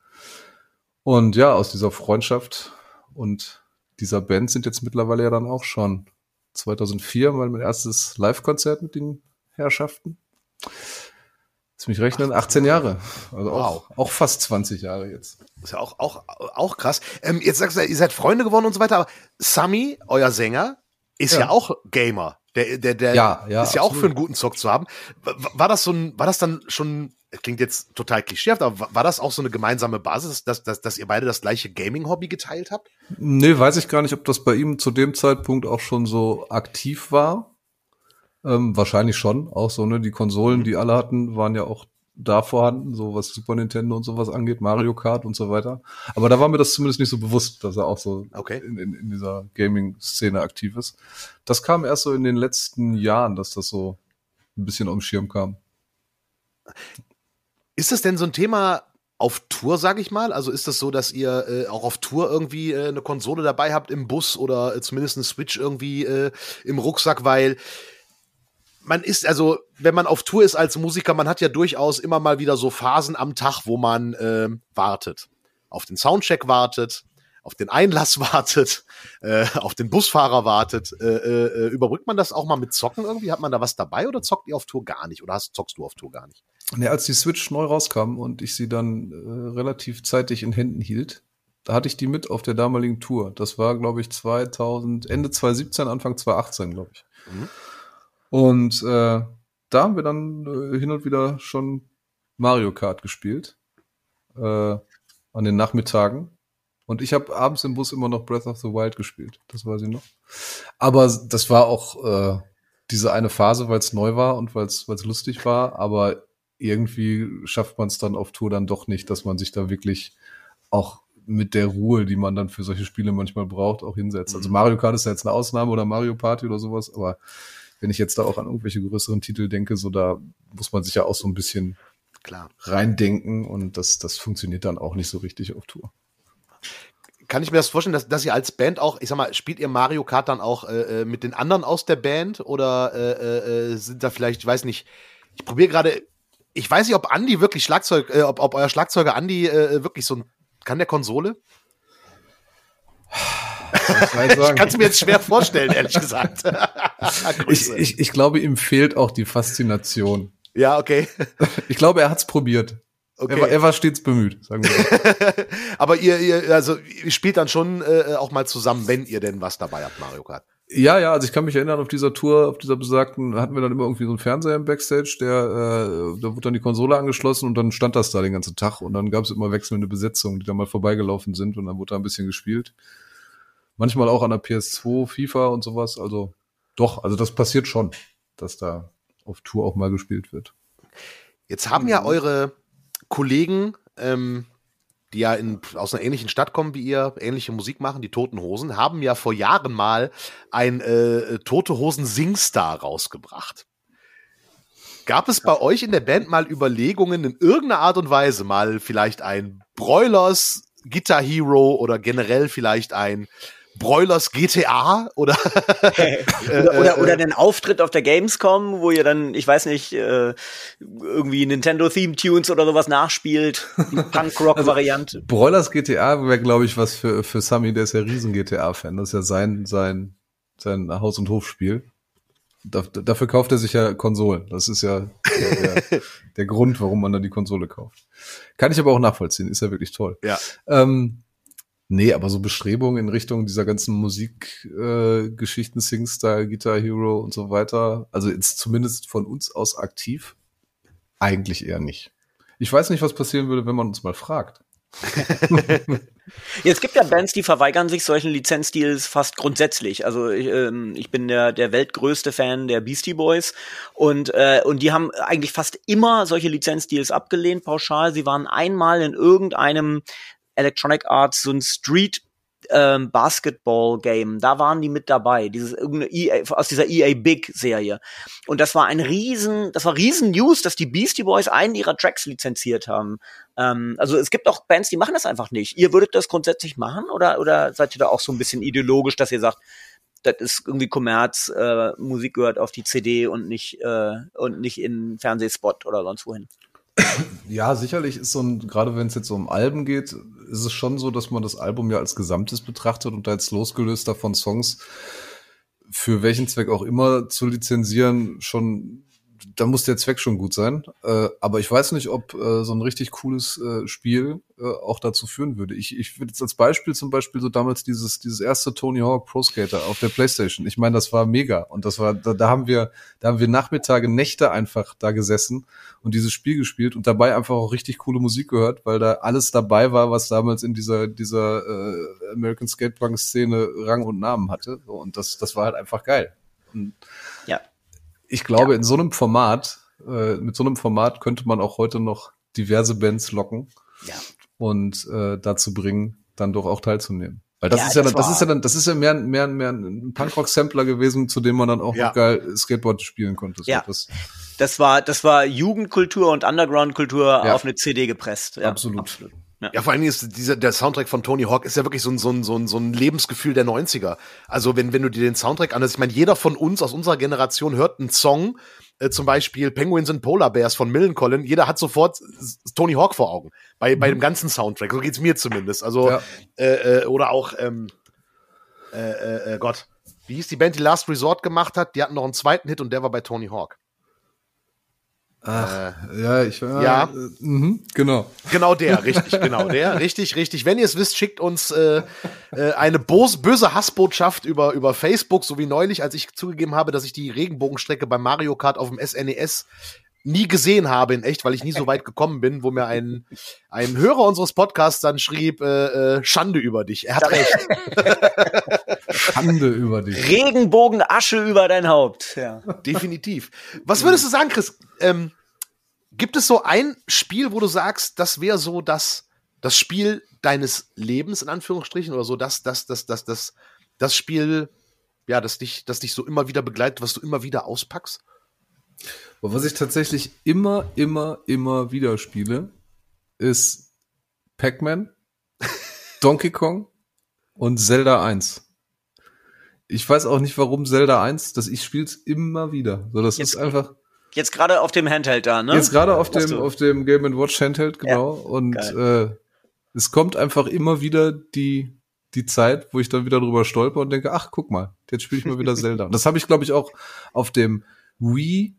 Und ja, aus dieser Freundschaft und dieser Band sind jetzt mittlerweile ja dann auch schon 2004 mal mein erstes Live-Konzert mit den Herrschaften. Lass mich rechnen, 18 Jahre. Also auch, wow. auch fast 20 Jahre jetzt. ist ja auch, auch, auch krass. Ähm, jetzt sagst du, ihr seid Freunde geworden und so weiter, aber Sammy, euer Sänger, ist ja, ja auch Gamer. Der, der, der ja, ja, ist ja auch für einen guten Zock zu haben. War das so ein, war das dann schon, klingt jetzt total klischeehaft, aber war das auch so eine gemeinsame Basis, dass, dass, dass ihr beide das gleiche Gaming-Hobby geteilt habt? Nee, weiß ich gar nicht, ob das bei ihm zu dem Zeitpunkt auch schon so aktiv war. Ähm, wahrscheinlich schon, auch so, ne? Die Konsolen, mhm. die alle hatten, waren ja auch da vorhanden, so was Super Nintendo und sowas angeht, Mario Kart und so weiter. Aber da war mir das zumindest nicht so bewusst, dass er auch so okay. in, in, in dieser Gaming-Szene aktiv ist. Das kam erst so in den letzten Jahren, dass das so ein bisschen auf den Schirm kam. Ist das denn so ein Thema auf Tour, sag ich mal? Also ist das so, dass ihr äh, auch auf Tour irgendwie äh, eine Konsole dabei habt im Bus oder äh, zumindest eine Switch irgendwie äh, im Rucksack, weil man ist, also, wenn man auf Tour ist als Musiker, man hat ja durchaus immer mal wieder so Phasen am Tag, wo man äh, wartet. Auf den Soundcheck wartet, auf den Einlass wartet, äh, auf den Busfahrer wartet. Äh, äh, überbrückt man das auch mal mit Zocken irgendwie? Hat man da was dabei oder zockt ihr auf Tour gar nicht? Oder hast, zockst du auf Tour gar nicht? Nee, als die Switch neu rauskam und ich sie dann äh, relativ zeitig in Händen hielt, da hatte ich die mit auf der damaligen Tour. Das war, glaube ich, 2000, Ende 2017, Anfang 2018, glaube ich. Mhm. Und äh, da haben wir dann äh, hin und wieder schon Mario Kart gespielt. Äh, an den Nachmittagen. Und ich habe abends im Bus immer noch Breath of the Wild gespielt. Das weiß ich noch. Aber das war auch äh, diese eine Phase, weil es neu war und weil es lustig war. Aber irgendwie schafft man es dann auf Tour dann doch nicht, dass man sich da wirklich auch mit der Ruhe, die man dann für solche Spiele manchmal braucht, auch hinsetzt. Also mhm. Mario Kart ist ja jetzt eine Ausnahme oder Mario Party oder sowas, aber wenn ich jetzt da auch an irgendwelche größeren Titel denke, so da muss man sich ja auch so ein bisschen Klar. reindenken und das, das funktioniert dann auch nicht so richtig auf Tour. Kann ich mir das vorstellen, dass, dass ihr als Band auch, ich sag mal, spielt ihr Mario Kart dann auch äh, äh mit den anderen aus der Band oder äh, äh, sind da vielleicht, ich weiß nicht, ich probiere gerade, ich weiß nicht, ob Andy wirklich Schlagzeug, äh, ob, ob euer Schlagzeuger Andy äh, wirklich so ein, kann der Konsole? Ich kann es mir jetzt schwer vorstellen, ehrlich gesagt. ich, ich, ich glaube, ihm fehlt auch die Faszination. Ja, okay. Ich glaube, er hat's probiert. Okay. Er, war, er war stets bemüht, sagen wir. Aber ihr, ihr, also, ihr spielt dann schon äh, auch mal zusammen, wenn ihr denn was dabei habt, Mario Kart. Ja, ja, also ich kann mich erinnern, auf dieser Tour, auf dieser besagten, hatten wir dann immer irgendwie so einen Fernseher im Backstage, der, äh, da wurde dann die Konsole angeschlossen und dann stand das da den ganzen Tag und dann gab es immer wechselnde Besetzungen, die da mal vorbeigelaufen sind und dann wurde da ein bisschen gespielt. Manchmal auch an der PS2, FIFA und sowas. Also doch, also das passiert schon, dass da auf Tour auch mal gespielt wird. Jetzt haben ja eure Kollegen ähm, die ja in, aus einer ähnlichen Stadt kommen wie ihr, ähnliche Musik machen, die Toten Hosen, haben ja vor Jahren mal ein äh, Tote Hosen Singstar rausgebracht. Gab es bei euch in der Band mal Überlegungen, in irgendeiner Art und Weise mal vielleicht ein Broilers Guitar Hero oder generell vielleicht ein Broilers GTA oder oder, oder, oder den Auftritt auf der Gamescom, wo ihr dann, ich weiß nicht, äh, irgendwie Nintendo Theme Tunes oder sowas nachspielt, die Punk-Rock-Variante. Also, Broilers GTA wäre, glaube ich, was für, für Sammy, der ist ja riesen GTA-Fan. Das ist ja sein, sein, sein Haus- und Hofspiel. Da, dafür kauft er sich ja Konsolen. Das ist ja der, der, der Grund, warum man dann die Konsole kauft. Kann ich aber auch nachvollziehen. Ist ja wirklich toll. Ja. Ähm, Nee, aber so Bestrebungen in Richtung dieser ganzen Musikgeschichten, äh, Singstar, Guitar Hero und so weiter, also jetzt zumindest von uns aus aktiv, eigentlich eher nicht. Ich weiß nicht, was passieren würde, wenn man uns mal fragt. Jetzt gibt ja Bands, die verweigern sich solchen Lizenzdeals fast grundsätzlich. Also ich, ähm, ich bin der, der weltgrößte Fan der Beastie Boys und, äh, und die haben eigentlich fast immer solche Lizenzdeals abgelehnt, pauschal. Sie waren einmal in irgendeinem Electronic Arts so ein Street ähm, Basketball Game, da waren die mit dabei, dieses irgendeine EA, aus dieser EA Big Serie. Und das war ein riesen, das war riesen News, dass die Beastie Boys einen ihrer Tracks lizenziert haben. Ähm, also es gibt auch Bands, die machen das einfach nicht. Ihr würdet das grundsätzlich machen oder oder seid ihr da auch so ein bisschen ideologisch, dass ihr sagt, das ist irgendwie Kommerz, äh, Musik gehört auf die CD und nicht äh, und nicht in Fernsehspot oder sonst wohin? Ja, sicherlich ist so ein, gerade wenn es jetzt so um Alben geht, ist es schon so, dass man das Album ja als Gesamtes betrachtet und jetzt losgelöst davon Songs für welchen Zweck auch immer zu lizenzieren schon da muss der Zweck schon gut sein. Äh, aber ich weiß nicht, ob äh, so ein richtig cooles äh, Spiel äh, auch dazu führen würde. Ich, ich würde jetzt als Beispiel zum Beispiel so damals dieses, dieses erste Tony Hawk Pro Skater auf der Playstation. Ich meine, das war mega. Und das war, da, da haben wir, da haben wir Nachmittage, Nächte einfach da gesessen und dieses Spiel gespielt und dabei einfach auch richtig coole Musik gehört, weil da alles dabei war, was damals in dieser, dieser äh, American Skatepunk Szene Rang und Namen hatte. Und das, das war halt einfach geil. Und ich glaube, ja. in so einem Format, äh, mit so einem Format könnte man auch heute noch diverse Bands locken ja. und äh, dazu bringen, dann doch auch teilzunehmen. Weil das ja, ist ja dann, das ist ja dann, das ist ja mehr, mehr, mehr ein Punkrock-Sampler gewesen, zu dem man dann auch noch geil Skateboard spielen konnte. So ja. Das, das war, das war Jugendkultur und Underground-Kultur auf eine CD gepresst. Absolut. absolut. Ja. ja, vor allen Dingen ist dieser, der Soundtrack von Tony Hawk ist ja wirklich so ein, so ein, so ein, so ein Lebensgefühl der 90er. Also wenn, wenn du dir den Soundtrack anhörst, ich meine, jeder von uns aus unserer Generation hört einen Song, äh, zum Beispiel Penguins and Polar Bears von Millencolin, jeder hat sofort Tony Hawk vor Augen. Bei, mhm. bei dem ganzen Soundtrack. So geht's mir zumindest. Also, ja. äh, äh, oder auch, ähm, äh, äh, äh, Gott, wie hieß die Band, die Last Resort gemacht hat? Die hatten noch einen zweiten Hit und der war bei Tony Hawk. Ach, äh, ja, ich war. Ja, äh, mh, genau. Genau der, richtig, genau der, richtig, richtig. Wenn ihr es wisst, schickt uns äh, äh, eine böse Hassbotschaft über über Facebook, so wie neulich, als ich zugegeben habe, dass ich die Regenbogenstrecke bei Mario Kart auf dem SNES e nie gesehen habe in echt, weil ich nie so weit gekommen bin, wo mir ein ein Hörer unseres Podcasts dann schrieb äh, äh, Schande über dich. Er hat recht. Schande über dich. Regenbogen Asche über dein Haupt. Ja. Definitiv. Was würdest du sagen, Chris? Ähm, gibt es so ein Spiel, wo du sagst, das wäre so das, das Spiel deines Lebens, in Anführungsstrichen, oder so, das, das, das, das, das, das Spiel, ja, das dich, das dich so immer wieder begleitet, was du immer wieder auspackst? was ich tatsächlich immer, immer, immer wieder spiele, ist Pac-Man, Donkey Kong und Zelda 1 ich weiß auch nicht, warum Zelda 1, dass ich spiel's immer wieder. So, das jetzt, ist einfach. Jetzt gerade auf dem Handheld da, ne? Jetzt gerade auf dem, auf dem Game Watch Handheld, genau. Ja, und äh, es kommt einfach immer wieder die, die Zeit, wo ich dann wieder drüber stolper und denke, ach, guck mal, jetzt spiele ich mal wieder Zelda. Und das habe ich, glaube ich, auch auf dem Wii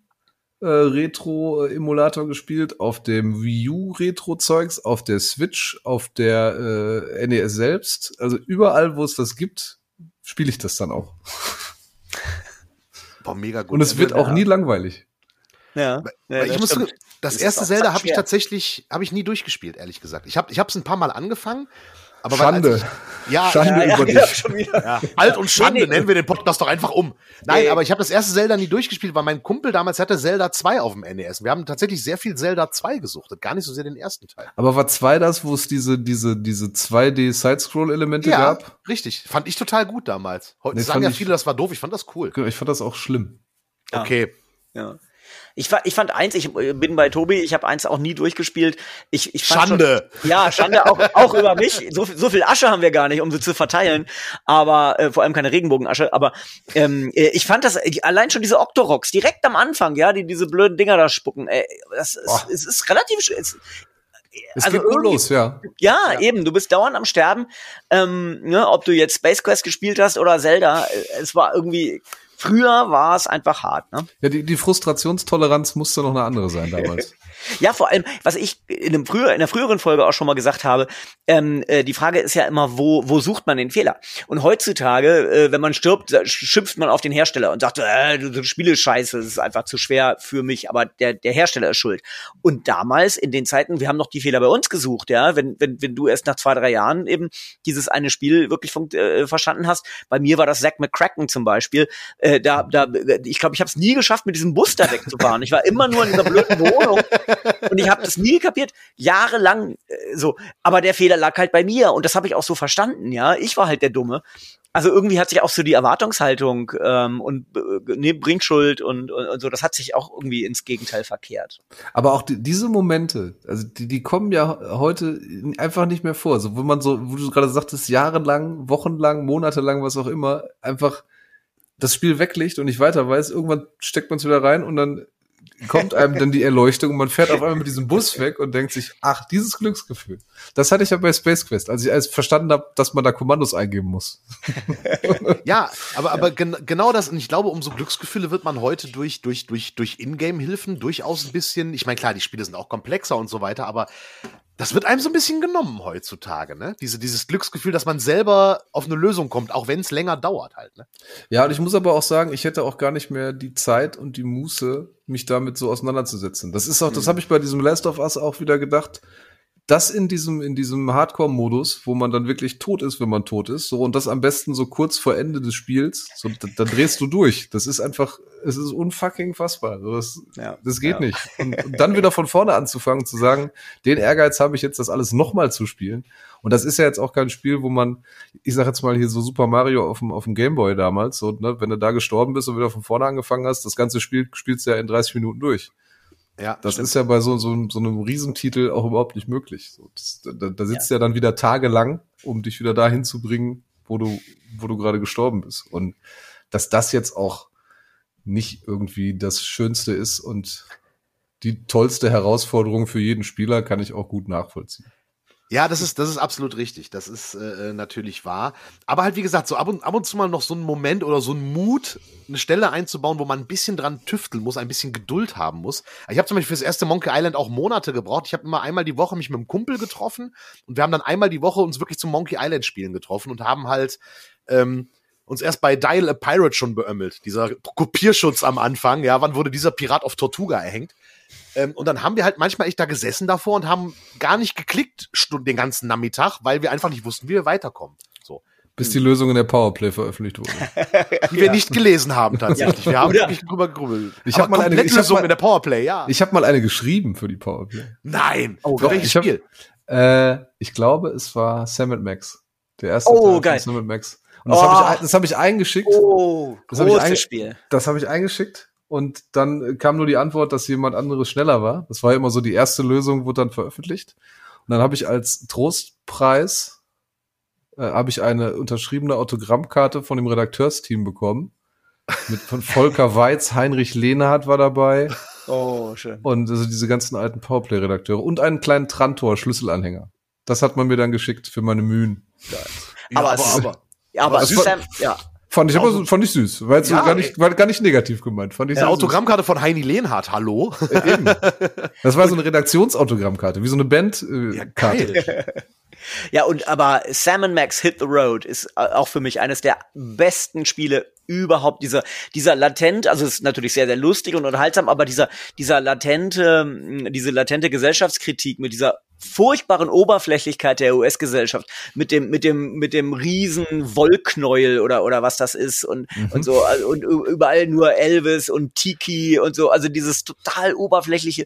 äh, Retro-Emulator gespielt, auf dem Wii U Retro-Zeugs, auf der Switch, auf der äh, NES selbst. Also überall, wo es das gibt, spiele ich das dann auch. Boah, mega gut. Und es wird auch nie langweilig. Ja. ja ich muss, das, das erste Zelda habe ich tatsächlich, habe ich nie durchgespielt, ehrlich gesagt. Ich habe, ich habe es ein paar Mal angefangen Aber weil Schande. als Ich, ja, Schande ja, über ja, dich. ja, Alt und Schande, Nee, nee. nennen wir den Podcast doch einfach um. Nein, Nee. aber ich habe das erste Zelda nie durchgespielt, weil mein Kumpel damals hatte Zelda 2 auf dem NES. Wir haben tatsächlich sehr viel Zelda 2 gesuchtet, gar nicht so sehr den ersten Teil. Aber war zwei das, wo es diese, diese, diese 2D-Side-Scroll-Elemente gab? richtig. Fand ich total gut damals. Heute Nee, sagen ja ich- viele, das war doof. Ich fand das cool. Ich fand das auch schlimm. Ja. Okay. Ja. Ich, ich fand eins, ich äh, bin bei Tobi, ich habe eins auch nie durchgespielt. Ich, ich fand Schande. Schon, ja, Schande auch, auch über mich. So, viel- so viel Asche haben wir gar nicht, um sie zu verteilen. Aber äh, vor allem keine Regenbogenasche. Aber ähm, äh, ich fand das äh, allein schon diese Octoroks direkt am Anfang, ja, die diese blöden Dinger da spucken. Ey, das ist, Boah. es ist relativ. Es, Es Also geht los, ja. ja, eben, du bist dauernd am Sterben. Ähm, ne, ob du jetzt Space Quest gespielt hast oder Zelda, es war irgendwie. Früher war es einfach hart, ne? Ja, die, die Frustrationstoleranz musste noch eine andere sein damals. Ja, vor allem, was ich in, einem früher, in der früheren Folge auch schon mal gesagt habe, ähm, äh, die Frage ist ja immer, wo, wo sucht man den Fehler? Und heutzutage, äh, wenn man stirbt, schimpft man auf den Hersteller und sagt, äh, du, Spiel ist scheiße, es ist einfach zu schwer für mich, aber der, der Hersteller ist schuld. Und damals, in den Zeiten, wir haben noch die Fehler bei uns gesucht, ja, wenn, wenn, wenn du erst nach zwei, drei Jahren eben dieses eine Spiel wirklich äh, verstanden hast. Bei mir war das Zack McCracken zum Beispiel. Äh, da, da, ich glaube, ich habe es nie geschafft, mit diesem Bus da wegzufahren. Ich war immer nur in dieser blöden Wohnung und ich habe das nie kapiert, jahrelang äh, so. Aber der Fehler lag halt bei mir und das habe ich auch so verstanden, ja. Ich war halt der Dumme. Also irgendwie hat sich auch so die Erwartungshaltung ähm, und äh, ne, Bringschuld und, und, und so, das hat sich auch irgendwie ins Gegenteil verkehrt. Aber auch die, diese Momente, also die, die kommen ja heute einfach nicht mehr vor. So, wo man so, wo du gerade sagtest, jahrelang, wochenlang, monatelang, was auch immer, einfach das Spiel weglegt und nicht weiter weiß, irgendwann steckt man es wieder rein und dann kommt einem dann die Erleuchtung und man fährt auf einmal mit diesem Bus weg und denkt sich, ach, dieses Glücksgefühl. Das hatte ich ja bei Space Quest, als ich als verstanden habe, dass man da Kommandos eingeben muss. Ja, aber, aber gen genau das, und ich glaube, umso Glücksgefühle wird man heute durch, durch, durch, durch Ingame-Hilfen durchaus ein bisschen, ich meine, klar, die Spiele sind auch komplexer und so weiter, aber das wird einem so ein bisschen genommen heutzutage, ne? Diese, dieses Glücksgefühl, dass man selber auf eine Lösung kommt, auch wenn es länger dauert halt, ne? Ja, und ich muss aber auch sagen, ich hätte auch gar nicht mehr die Zeit und die Muße, mich damit so auseinanderzusetzen. Das ist auch, das habe ich bei diesem Last of Us auch wieder gedacht. Das in diesem, in diesem Hardcore-Modus, wo man dann wirklich tot ist, wenn man tot ist, so, und das am besten so kurz vor Ende des Spiels, so, da, drehst du durch. Das ist einfach, es ist unfucking fassbar. So, Das, Ja. das geht Ja. nicht. Und, und dann wieder von vorne anzufangen, zu sagen, den Ehrgeiz habe ich jetzt, das alles nochmal zu spielen. Und das ist ja jetzt auch kein Spiel, wo man, ich sag jetzt mal hier so Super Mario auf dem, auf dem Gameboy damals, so, ne, wenn du da gestorben bist und wieder von vorne angefangen hast, das ganze Spiel spielst du ja in 30 Minuten durch. Ja, Das ist ja bei so, so, so einem Riesentitel auch überhaupt nicht möglich. So, das, da, da sitzt ja. dann wieder tagelang, um dich wieder dahin zu bringen, wo du, wo du gerade gestorben bist. Und dass das jetzt auch nicht irgendwie das Schönste ist und die tollste Herausforderung für jeden Spieler, kann ich auch gut nachvollziehen. Ja, das ist, das ist absolut richtig. Das ist äh, natürlich wahr. Aber halt, wie gesagt, so ab und, ab und zu mal noch so ein Moment oder so ein Mut, eine Stelle einzubauen, wo man ein bisschen dran tüfteln muss, ein bisschen Geduld haben muss. Ich habe zum Beispiel fürs erste Monkey Island auch Monate gebraucht. Ich habe immer einmal die Woche mich mit einem Kumpel getroffen und wir haben dann einmal die Woche uns wirklich zum Monkey Island Spielen getroffen und haben halt ähm, uns erst bei Dial a Pirate schon beömmelt. Dieser Kopierschutz am Anfang, ja, wann wurde dieser Pirat auf Tortuga erhängt? Ähm, und dann haben wir halt manchmal echt da gesessen davor und haben gar nicht geklickt Stunden den ganzen Nachmittag, weil wir einfach nicht wussten, wie wir weiterkommen. So. Bis die Lösung in der Powerplay veröffentlicht wurde. Die wir nicht gelesen haben tatsächlich. Wir haben wirklich drüber gegrübelt. Ich Aber hab mal eine- ich hab Lösung mal- in der Powerplay, ja. Ich habe mal eine geschrieben für die Powerplay. Nein. Oh, Für welches Ich hab- Spiel? Äh, ich glaube, es war Sam Max. Der erste Oh, Teil geil. von Sam Max. Und das Oh. habe ich, das hab ich eingeschickt. Oh, Das hab ich großes einge- Spiel. Das habe ich eingeschickt und dann kam nur die Antwort, dass jemand anderes schneller war. Das war immer so die erste Lösung, wurde dann veröffentlicht. Und dann habe ich als Trostpreis äh, habe ich eine unterschriebene Autogrammkarte von dem Redakteusteam bekommen. Mit von Volker Weiz, Heinrich Lehnhardt war dabei Oh, schön. und also diese ganzen alten Powerplay-Redakteure und einen kleinen Trantor-Schlüsselanhänger. Das hat man mir dann geschickt für meine Mühen. aber, aber, es- aber. Ja, aber das süß, war- ja. Fand ich aber Also- so, fand ich süß, weil Ja, gar nicht, war gar nicht negativ gemeint. Fand ich Eine sehr süß. Autogrammkarte von Heini Lehnhardt, hallo? Eben. Das war so eine Redaktionsautogrammkarte, wie so eine Band äh, Ja. Ja, und aber Sam Max Hit the Road ist äh, auch für mich eines der besten Spiele überhaupt. Dieser, dieser latent, also es ist natürlich sehr, sehr lustig und unterhaltsam, aber dieser, dieser latente, diese latente Gesellschaftskritik mit dieser furchtbaren Oberflächlichkeit der US-Gesellschaft mit dem mit dem mit dem riesen Wollknäuel oder oder was das ist und mhm. und so also, und überall nur Elvis und Tiki und so also dieses total oberflächliche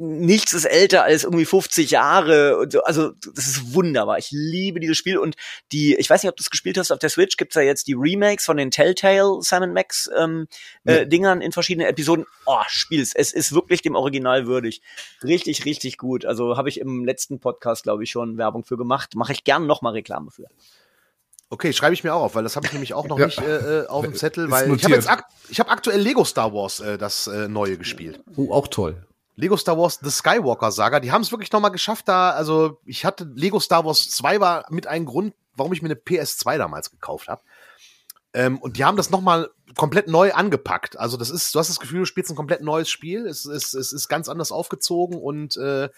nichts ist älter als irgendwie 50 Jahre und so. Also das ist wunderbar. Ich liebe dieses Spiel und die, ich weiß nicht, ob du es gespielt hast auf der Switch, gibt's ja jetzt die Remakes von den Telltale Simon Max ähm, äh, Dingern in verschiedenen Episoden. Oh, spiel's. Es ist wirklich dem Original würdig. Richtig, richtig gut. Also habe ich im letzten Podcast, glaube ich, schon Werbung für gemacht. Mache ich gern nochmal Reklame für. Okay, schreibe ich mir auch auf, weil das habe ich nämlich auch noch ja. nicht äh, äh auf dem Zettel, weil ich habe jetzt ak ich habe aktuell Lego Star Wars äh, das äh, neue gespielt. Oh, auch toll. Lego Star Wars The Skywalker Saga, die haben es wirklich noch mal geschafft da, also ich hatte Lego Star Wars 2 war mit einem Grund, warum ich mir eine PS2 damals gekauft habe. Ähm, und die haben das noch mal komplett neu angepackt. Also das ist, du hast das Gefühl, du spielst ein komplett neues Spiel. Es, es, es ist ganz anders aufgezogen und äh,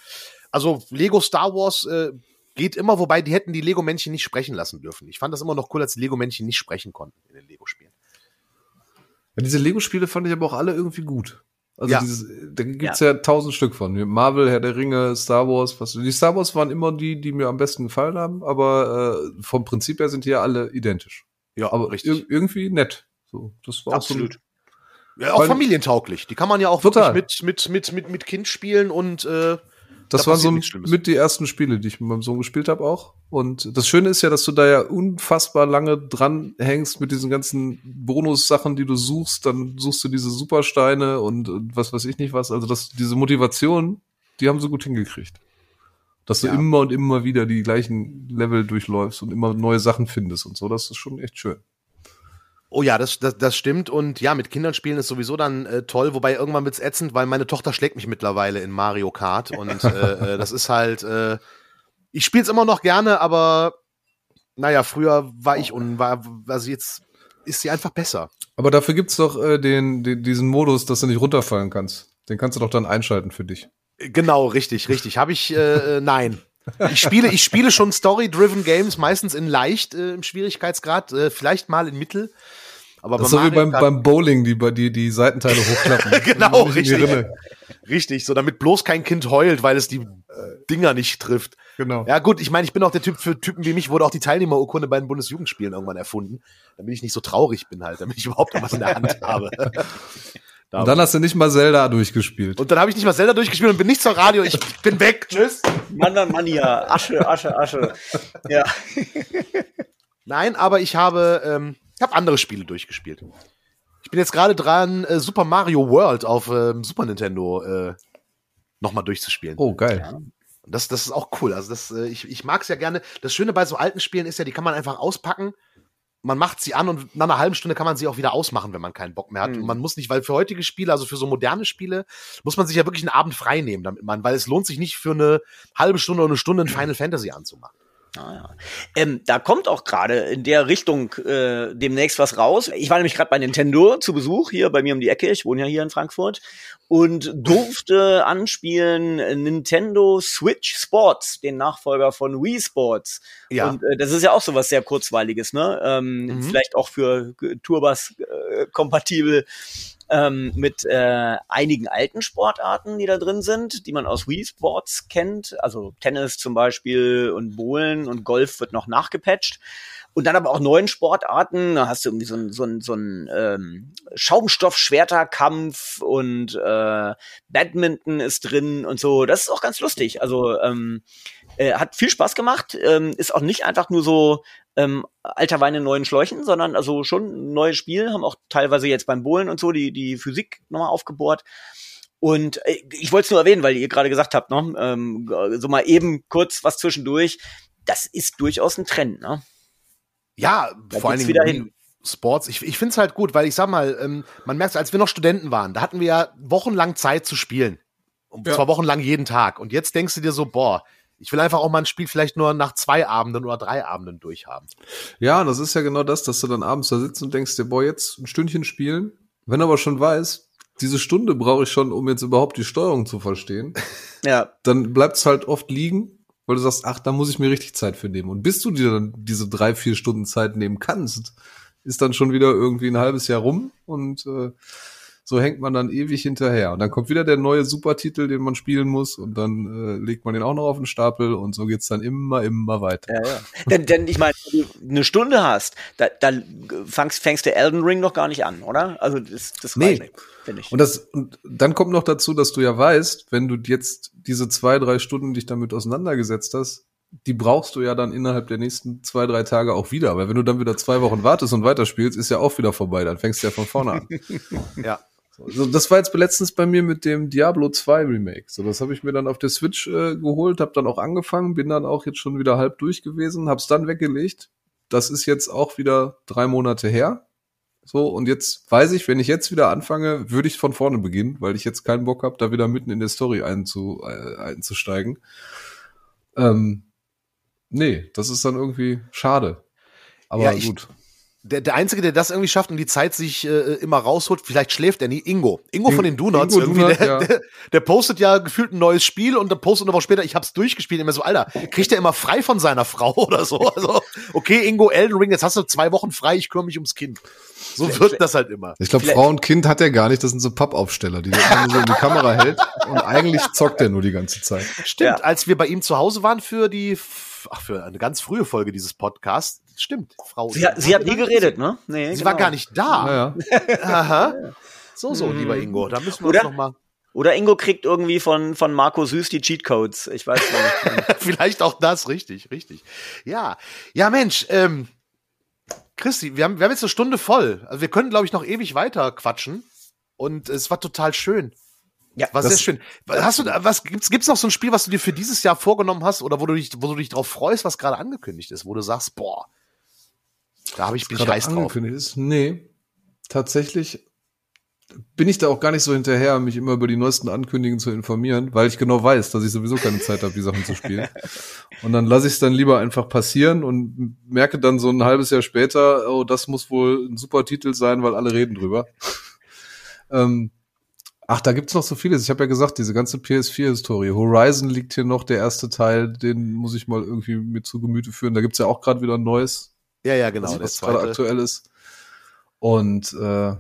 also Lego Star Wars äh, geht immer, wobei die hätten die Lego-Männchen nicht sprechen lassen dürfen. Ich fand das immer noch cool, als die Lego-Männchen nicht sprechen konnten in den Lego-Spielen. Ja, diese Lego-Spiele fand ich aber auch alle irgendwie gut. Also ja. dieses, da gibt's ja. ja tausend Stück von. Marvel, Herr der Ringe, Star Wars, was. Die Star Wars waren immer die, die mir am besten gefallen haben, aber äh, vom Prinzip her sind die ja alle identisch. Ja, aber richtig. irgendwie nett. So, das war absolut. So ja, auch familientauglich. Die kann man ja auch Total. wirklich mit, mit, mit, mit, mit Kind spielen und äh, das da waren so mit die ersten Spiele, die ich mit meinem Sohn gespielt habe auch. Und das Schöne ist ja, dass du da ja unfassbar lange dran hängst mit diesen ganzen Bonus-Sachen, die du suchst. Dann suchst du diese Supersteine und, und was weiß ich nicht was. Also das, diese Motivation, die haben sie gut hingekriegt. Dass du ja. immer und immer wieder die gleichen Level durchläufst und immer neue Sachen findest und so. Das ist schon echt schön. Oh ja, das, das, das stimmt. Und ja, mit Kindern spielen ist sowieso dann äh, toll, wobei irgendwann wird's ätzend, weil meine Tochter schlägt mich mittlerweile in Mario Kart. Und äh, äh, das ist halt, äh, ich spiele es immer noch gerne, aber naja, früher war ich und war, also jetzt ist sie einfach besser. Aber dafür gibt's doch äh, den, den, diesen Modus, dass du nicht runterfallen kannst. Den kannst du doch dann einschalten für dich. Genau, richtig, richtig. Habe ich, äh, äh nein. Ich spiele, ich spiele schon Story-driven Games, meistens in leicht äh, im Schwierigkeitsgrad, äh, vielleicht mal in Mittel. Aber das ist so wie beim, beim Bowling, die, die, die Seitenteile hochklappen. genau, richtig. Richtig, so damit bloß kein Kind heult, weil es die Dinger nicht trifft. Genau. Ja, gut, ich meine, ich bin auch der Typ für Typen wie mich, wurde auch die Teilnehmerurkunde bei den Bundesjugendspielen irgendwann erfunden, damit ich nicht so traurig bin halt, damit ich überhaupt noch was in der Hand habe. und dann hast du nicht mal Zelda durchgespielt. Und dann habe ich nicht mal Zelda durchgespielt und bin nicht zur Radio, ich bin weg. Tschüss. Mann, Mann, Mann, ja. Asche, Asche, Asche. Ja. Nein, aber ich habe ähm, ich habe andere Spiele durchgespielt. Ich bin jetzt gerade dran, äh, Super Mario World auf ähm, Super Nintendo äh, nochmal durchzuspielen. Oh, geil. Ja. Das, das ist auch cool. Also das, äh, ich, ich mag es ja gerne. Das Schöne bei so alten Spielen ist ja, die kann man einfach auspacken. Man macht sie an und nach einer halben Stunde kann man sie auch wieder ausmachen, wenn man keinen Bock mehr hat. Mhm. Und man muss nicht, weil für heutige Spiele, also für so moderne Spiele, muss man sich ja wirklich einen Abend frei nehmen, damit man, weil es lohnt sich nicht für eine halbe Stunde oder eine Stunde ein Final Fantasy anzumachen. Ah, ja. Ähm, da kommt auch gerade in der Richtung äh, demnächst was raus. Ich war nämlich gerade bei Nintendo zu Besuch hier bei mir um die Ecke. Ich wohne ja hier in Frankfurt und durfte anspielen Nintendo Switch Sports, den Nachfolger von Wii Sports. Ja. Und äh, das ist ja auch so was sehr kurzweiliges, ne? Ähm, mhm. Vielleicht auch für Turbas äh, kompatibel ähm, mit äh, einigen alten Sportarten, die da drin sind, die man aus Wii Sports kennt. Also Tennis zum Beispiel und Bowlen und Golf wird noch nachgepatcht. Und dann aber auch neuen Sportarten. Da hast du irgendwie so ein, so ein, so ein ähm, Schaumstoff-Schwerterkampf und äh, Badminton ist drin und so. Das ist auch ganz lustig. Also ähm, äh, hat viel Spaß gemacht. Ähm, ist auch nicht einfach nur so ähm, alter Wein in neuen Schläuchen, sondern also schon ein neues Spiel, haben auch teilweise jetzt beim Bohlen und so die, die Physik nochmal aufgebohrt. Und äh, ich wollte es nur erwähnen, weil ihr gerade gesagt habt, ne, ähm, so mal eben kurz was zwischendurch. Das ist durchaus ein Trend, ne? Ja, da vor allem wieder hin. Sports. Ich, ich finde es halt gut, weil ich sag mal, ähm, man merkt, als wir noch Studenten waren, da hatten wir ja wochenlang Zeit zu spielen. Und ja. zwar wochenlang jeden Tag. Und jetzt denkst du dir so, boah, ich will einfach auch mal ein Spiel vielleicht nur nach zwei Abenden oder drei Abenden durchhaben. Ja, das ist ja genau das, dass du dann abends da sitzt und denkst dir, boah, jetzt ein Stündchen spielen. Wenn du aber schon weißt, diese Stunde brauche ich schon, um jetzt überhaupt die Steuerung zu verstehen. Ja. Dann bleibt es halt oft liegen weil du sagst, ach, da muss ich mir richtig Zeit für nehmen. Und bis du dir dann diese drei, vier Stunden Zeit nehmen kannst, ist dann schon wieder irgendwie ein halbes Jahr rum und äh, so hängt man dann ewig hinterher. Und dann kommt wieder der neue Supertitel, den man spielen muss und dann äh, legt man den auch noch auf den Stapel und so geht's dann immer, immer weiter. Ja, ja. denn, denn ich meine, wenn du eine Stunde hast, da, da fängst, fängst du Elden Ring noch gar nicht an, oder? Also das, das Nee. reicht, finde ich. Und das, und dann kommt noch dazu, dass du ja weißt, wenn du jetzt diese zwei, drei Stunden dich damit auseinandergesetzt hast, die brauchst du ja dann innerhalb der nächsten zwei, drei Tage auch wieder. Weil wenn du dann wieder zwei Wochen wartest und weiterspielst, ist ja auch wieder vorbei. Dann fängst du ja von vorne an. Ja. So, das war jetzt letztens bei mir mit dem Diablo 2 Remake. So, das habe ich mir dann auf der Switch äh, geholt, habe dann auch angefangen, bin dann auch jetzt schon wieder halb durch gewesen, hab's dann weggelegt. Das ist jetzt auch wieder drei Monate her. So, und jetzt weiß ich, wenn ich jetzt wieder anfange, würde ich von vorne beginnen, weil ich jetzt keinen Bock habe, da wieder mitten in der Story einzu, äh, einzusteigen. Ähm, nee, das ist dann irgendwie schade. Aber Ja, ich- gut. Der, der Einzige, der das irgendwie schafft und die Zeit sich äh, immer rausholt, vielleicht schläft er nie, Ingo. Ingo von den Donuts, Ingo irgendwie, Donut, der, ja. der, der postet ja gefühlt ein neues Spiel und dann postet eine Woche später, ich hab's durchgespielt. Immer so, Alter, kriegt er immer frei von seiner Frau oder so? Also, okay, Ingo, Elden Ring, jetzt hast du zwei Wochen frei, ich kümmere mich ums Kind. So wirkt das halt immer. Ich glaube, Vielleicht- Frau und Kind hat er gar nicht. Das sind so Pappaufsteller, die nur so in die Kamera hält. Und eigentlich zockt er nur die ganze Zeit. Stimmt, Ja. als wir bei ihm zu Hause waren für die, ach, für eine ganz frühe Folge dieses Podcasts, stimmt, Frau. sie, hat, sie hat nie geredet, ne? Nee, Sie war gar nicht da. Ja, ja. Aha. So, so, Mhm. lieber Ingo, da müssen wir Oder? uns noch mal, Oder Ingo kriegt irgendwie von, von Marco Süß die Cheatcodes. Ich weiß nicht. vielleicht auch das, richtig, richtig. Ja, ja, Mensch, ähm, Christi, wir haben, wir haben jetzt eine Stunde voll. Also wir können, glaube ich, noch ewig weiter quatschen. Und es war total schön. Ja, war das- sehr schön. Hast du, was gibt's, gibt's noch so ein Spiel, was du dir für dieses Jahr vorgenommen hast oder wo du dich, wo du dich drauf freust, was gerade angekündigt ist, wo du sagst, boah, da habe ich bin ich heiß drauf. angekündigt ist. Nee, tatsächlich bin ich da auch gar nicht so hinterher, mich immer über die neuesten Ankündigungen zu informieren, weil ich genau weiß, dass ich sowieso keine Zeit habe, die Sachen zu spielen. Und dann lasse ich es dann lieber einfach passieren und merke dann so ein halbes Jahr später, oh, das muss wohl ein super Titel sein, weil alle reden drüber. ähm, ach, da gibt's noch so vieles. Ich habe ja gesagt, diese ganze PS4-Historie. Horizon liegt hier noch, der erste Teil, den muss ich mal irgendwie mir zu Gemüte führen. Da gibt's ja auch gerade wieder ein neues Ja, ja, genau. was, der was gerade aktuell ist. Und äh,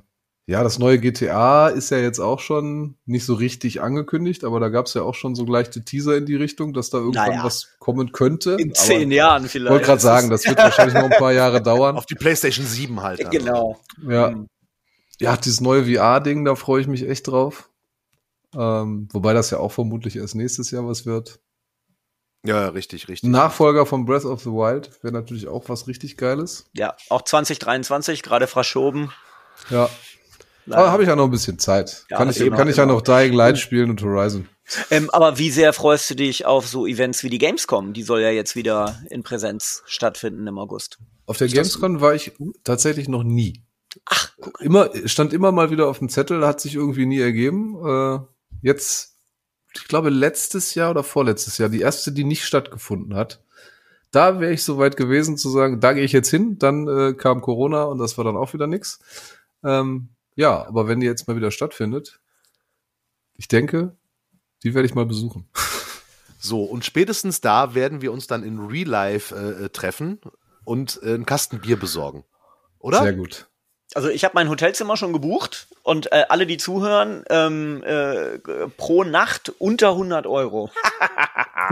ja, das neue GTA ist ja jetzt auch schon nicht so richtig angekündigt, aber da gab es ja auch schon so leichte Teaser in die Richtung, dass da irgendwann Naja. was kommen könnte. In zehn Jahren Ich vielleicht. wollte gerade sagen, das wird wahrscheinlich noch ein paar Jahre dauern. Auf die PlayStation 7 halt. also. Genau. Ja, ja dieses neue VR-Ding, da freue ich mich echt drauf. Ähm, wobei das ja auch vermutlich erst nächstes Jahr was wird. Ja, richtig, richtig. Nachfolger von Breath of the Wild wäre natürlich auch was richtig Geiles. Ja, auch 2023, gerade verschoben. Ja, Leider. aber habe ich ja noch ein bisschen Zeit. Ja, kann ich, kann ich ja genau. noch Dying Light spielen und Horizon. Ähm, aber wie sehr freust du dich auf so Events wie die Gamescom? Die soll ja jetzt wieder in Präsenz stattfinden im August. Auf der Gamescom war ich tatsächlich noch nie. Ach, immer stand immer mal wieder auf dem Zettel, hat sich irgendwie nie ergeben. Äh, jetzt, ich glaube letztes Jahr oder vorletztes Jahr, die erste, die nicht stattgefunden hat. Da wäre ich so weit gewesen zu sagen, da gehe ich jetzt hin. Dann äh, kam Corona und das war dann auch wieder nix. Ähm, ja, aber wenn die jetzt mal wieder stattfindet, ich denke, die werde ich mal besuchen. So, und spätestens da werden wir uns dann in Real Life äh, äh, treffen und äh, einen Kasten Bier besorgen. Oder? Sehr gut. Also ich habe mein Hotelzimmer schon gebucht und äh, alle, die zuhören, ähm, äh, pro Nacht unter 100 Euro.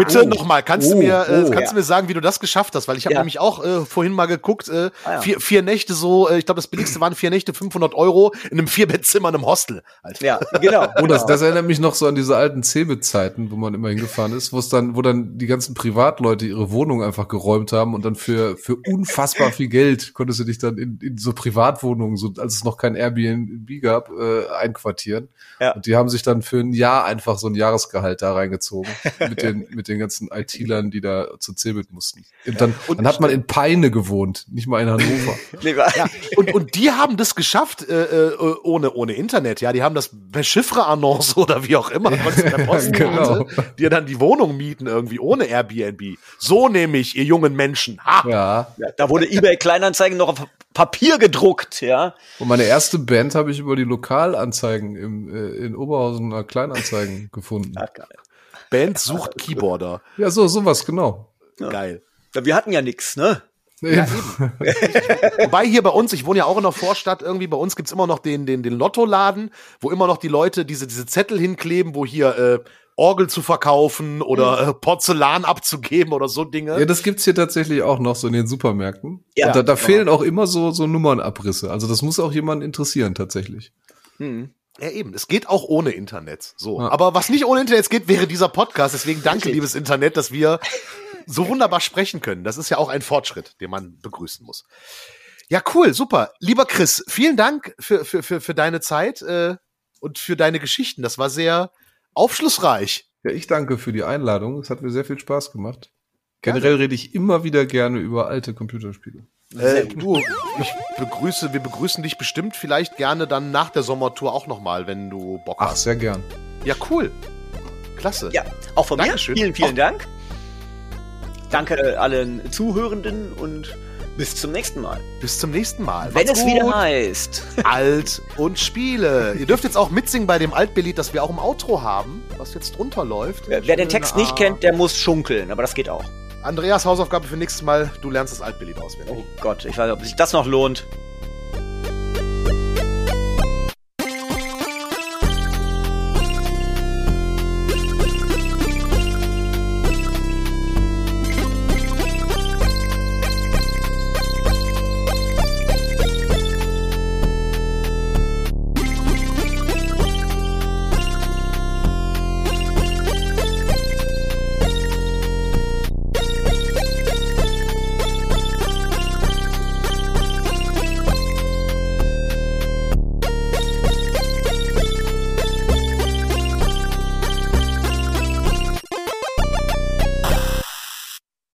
Bitte Oh. nochmal, kannst, du Oh, mir, äh, oh. kannst Ja. du mir sagen, wie du das geschafft hast? Weil ich habe Ja. nämlich auch äh, vorhin mal geguckt, äh, Ah, ja. vier, vier Nächte so, äh, ich glaube, das billigste waren vier Nächte, 500 Euro in einem Vierbettzimmer in einem Hostel. Alter. Ja, genau. Oh, das, das erinnert mich noch so an diese alten Cebit-Zeiten, wo man immer hingefahren ist, wo es dann, wo dann die ganzen Privatleute ihre Wohnung einfach geräumt haben und dann für, für unfassbar viel Geld konntest du dich dann in, in so Privatwohnungen, so, als es noch kein Airbnb gab, äh, einquartieren. Ja. Und die haben sich dann für ein Jahr einfach so ein Jahresgehalt da reingezogen mit den, mit den ganzen IT-Lern, die da zu Cebit mussten. Und dann, Und dann hat man in Peine gewohnt, nicht mal in Hannover. Nee, Ja, und, und die haben das geschafft äh, äh, ohne, ohne Internet. Ja, die haben das per Chiffre-Annonce oder wie auch immer, Post Genau. die dann die Wohnung mieten irgendwie ohne Airbnb. So nämlich, ihr jungen Menschen. Ha! ja. ja, da wurde eBay Kleinanzeigen noch auf Papier gedruckt, ja. Und meine erste Band habe ich über die Lokalanzeigen im, äh, in Oberhausen Kleinanzeigen gefunden. Ah, geil. Band sucht Keyboarder. Ja, so, sowas, genau. Geil. Ja, Wir hatten ja nix, ne? Ja, eben. Wobei hier bei uns, ich wohne ja auch in der Vorstadt irgendwie, bei uns gibt's immer noch den, den, den Lottoladen, wo immer noch die Leute diese, diese Zettel hinkleben, wo hier äh, Orgel zu verkaufen oder äh, Porzellan abzugeben oder so Dinge. Ja, das gibt's hier tatsächlich auch noch so in den Supermärkten. Ja, Und da, da genau. fehlen auch immer so, so Nummernabrisse. Also das muss auch jemanden interessieren, tatsächlich. Hm. Ja, eben. Es geht auch ohne Internet. So. Ja. Aber was nicht ohne Internet geht, wäre dieser Podcast. Deswegen danke, Richtig. liebes Internet, dass wir so wunderbar sprechen können. Das ist ja auch ein Fortschritt, den man begrüßen muss. Ja, cool, super. Lieber Chris, vielen Dank für, für, für, für deine Zeit äh, und für deine Geschichten. Das war sehr aufschlussreich. Ja, ich danke für die Einladung. Es hat mir sehr viel Spaß gemacht. Generell rede ich immer wieder gerne über alte Computerspiele. Äh, du, ich begrüße, wir begrüßen dich bestimmt vielleicht gerne dann nach der Sommertour auch nochmal, wenn du Bock Ach, hast. sehr gern. Ja, cool. Klasse. Ja, auch von Dankeschön. mir. Vielen, vielen Auch- Dank. Danke äh, allen Zuhörenden und bis zum nächsten Mal. Bis zum nächsten Mal. Wenn Macht's es wieder gut. heißt. Alt und Spiele. Ihr dürft jetzt auch mitsingen bei dem Altbelied, das wir auch im Outro haben, was jetzt drunter läuft. Wer wer den Text nicht kennt, der muss schunkeln, aber das geht auch. Andreas Hausaufgabe für nächstes Mal, du lernst das Altbelied auswendig. Oh Gott, ich weiß nicht, ob sich das noch lohnt.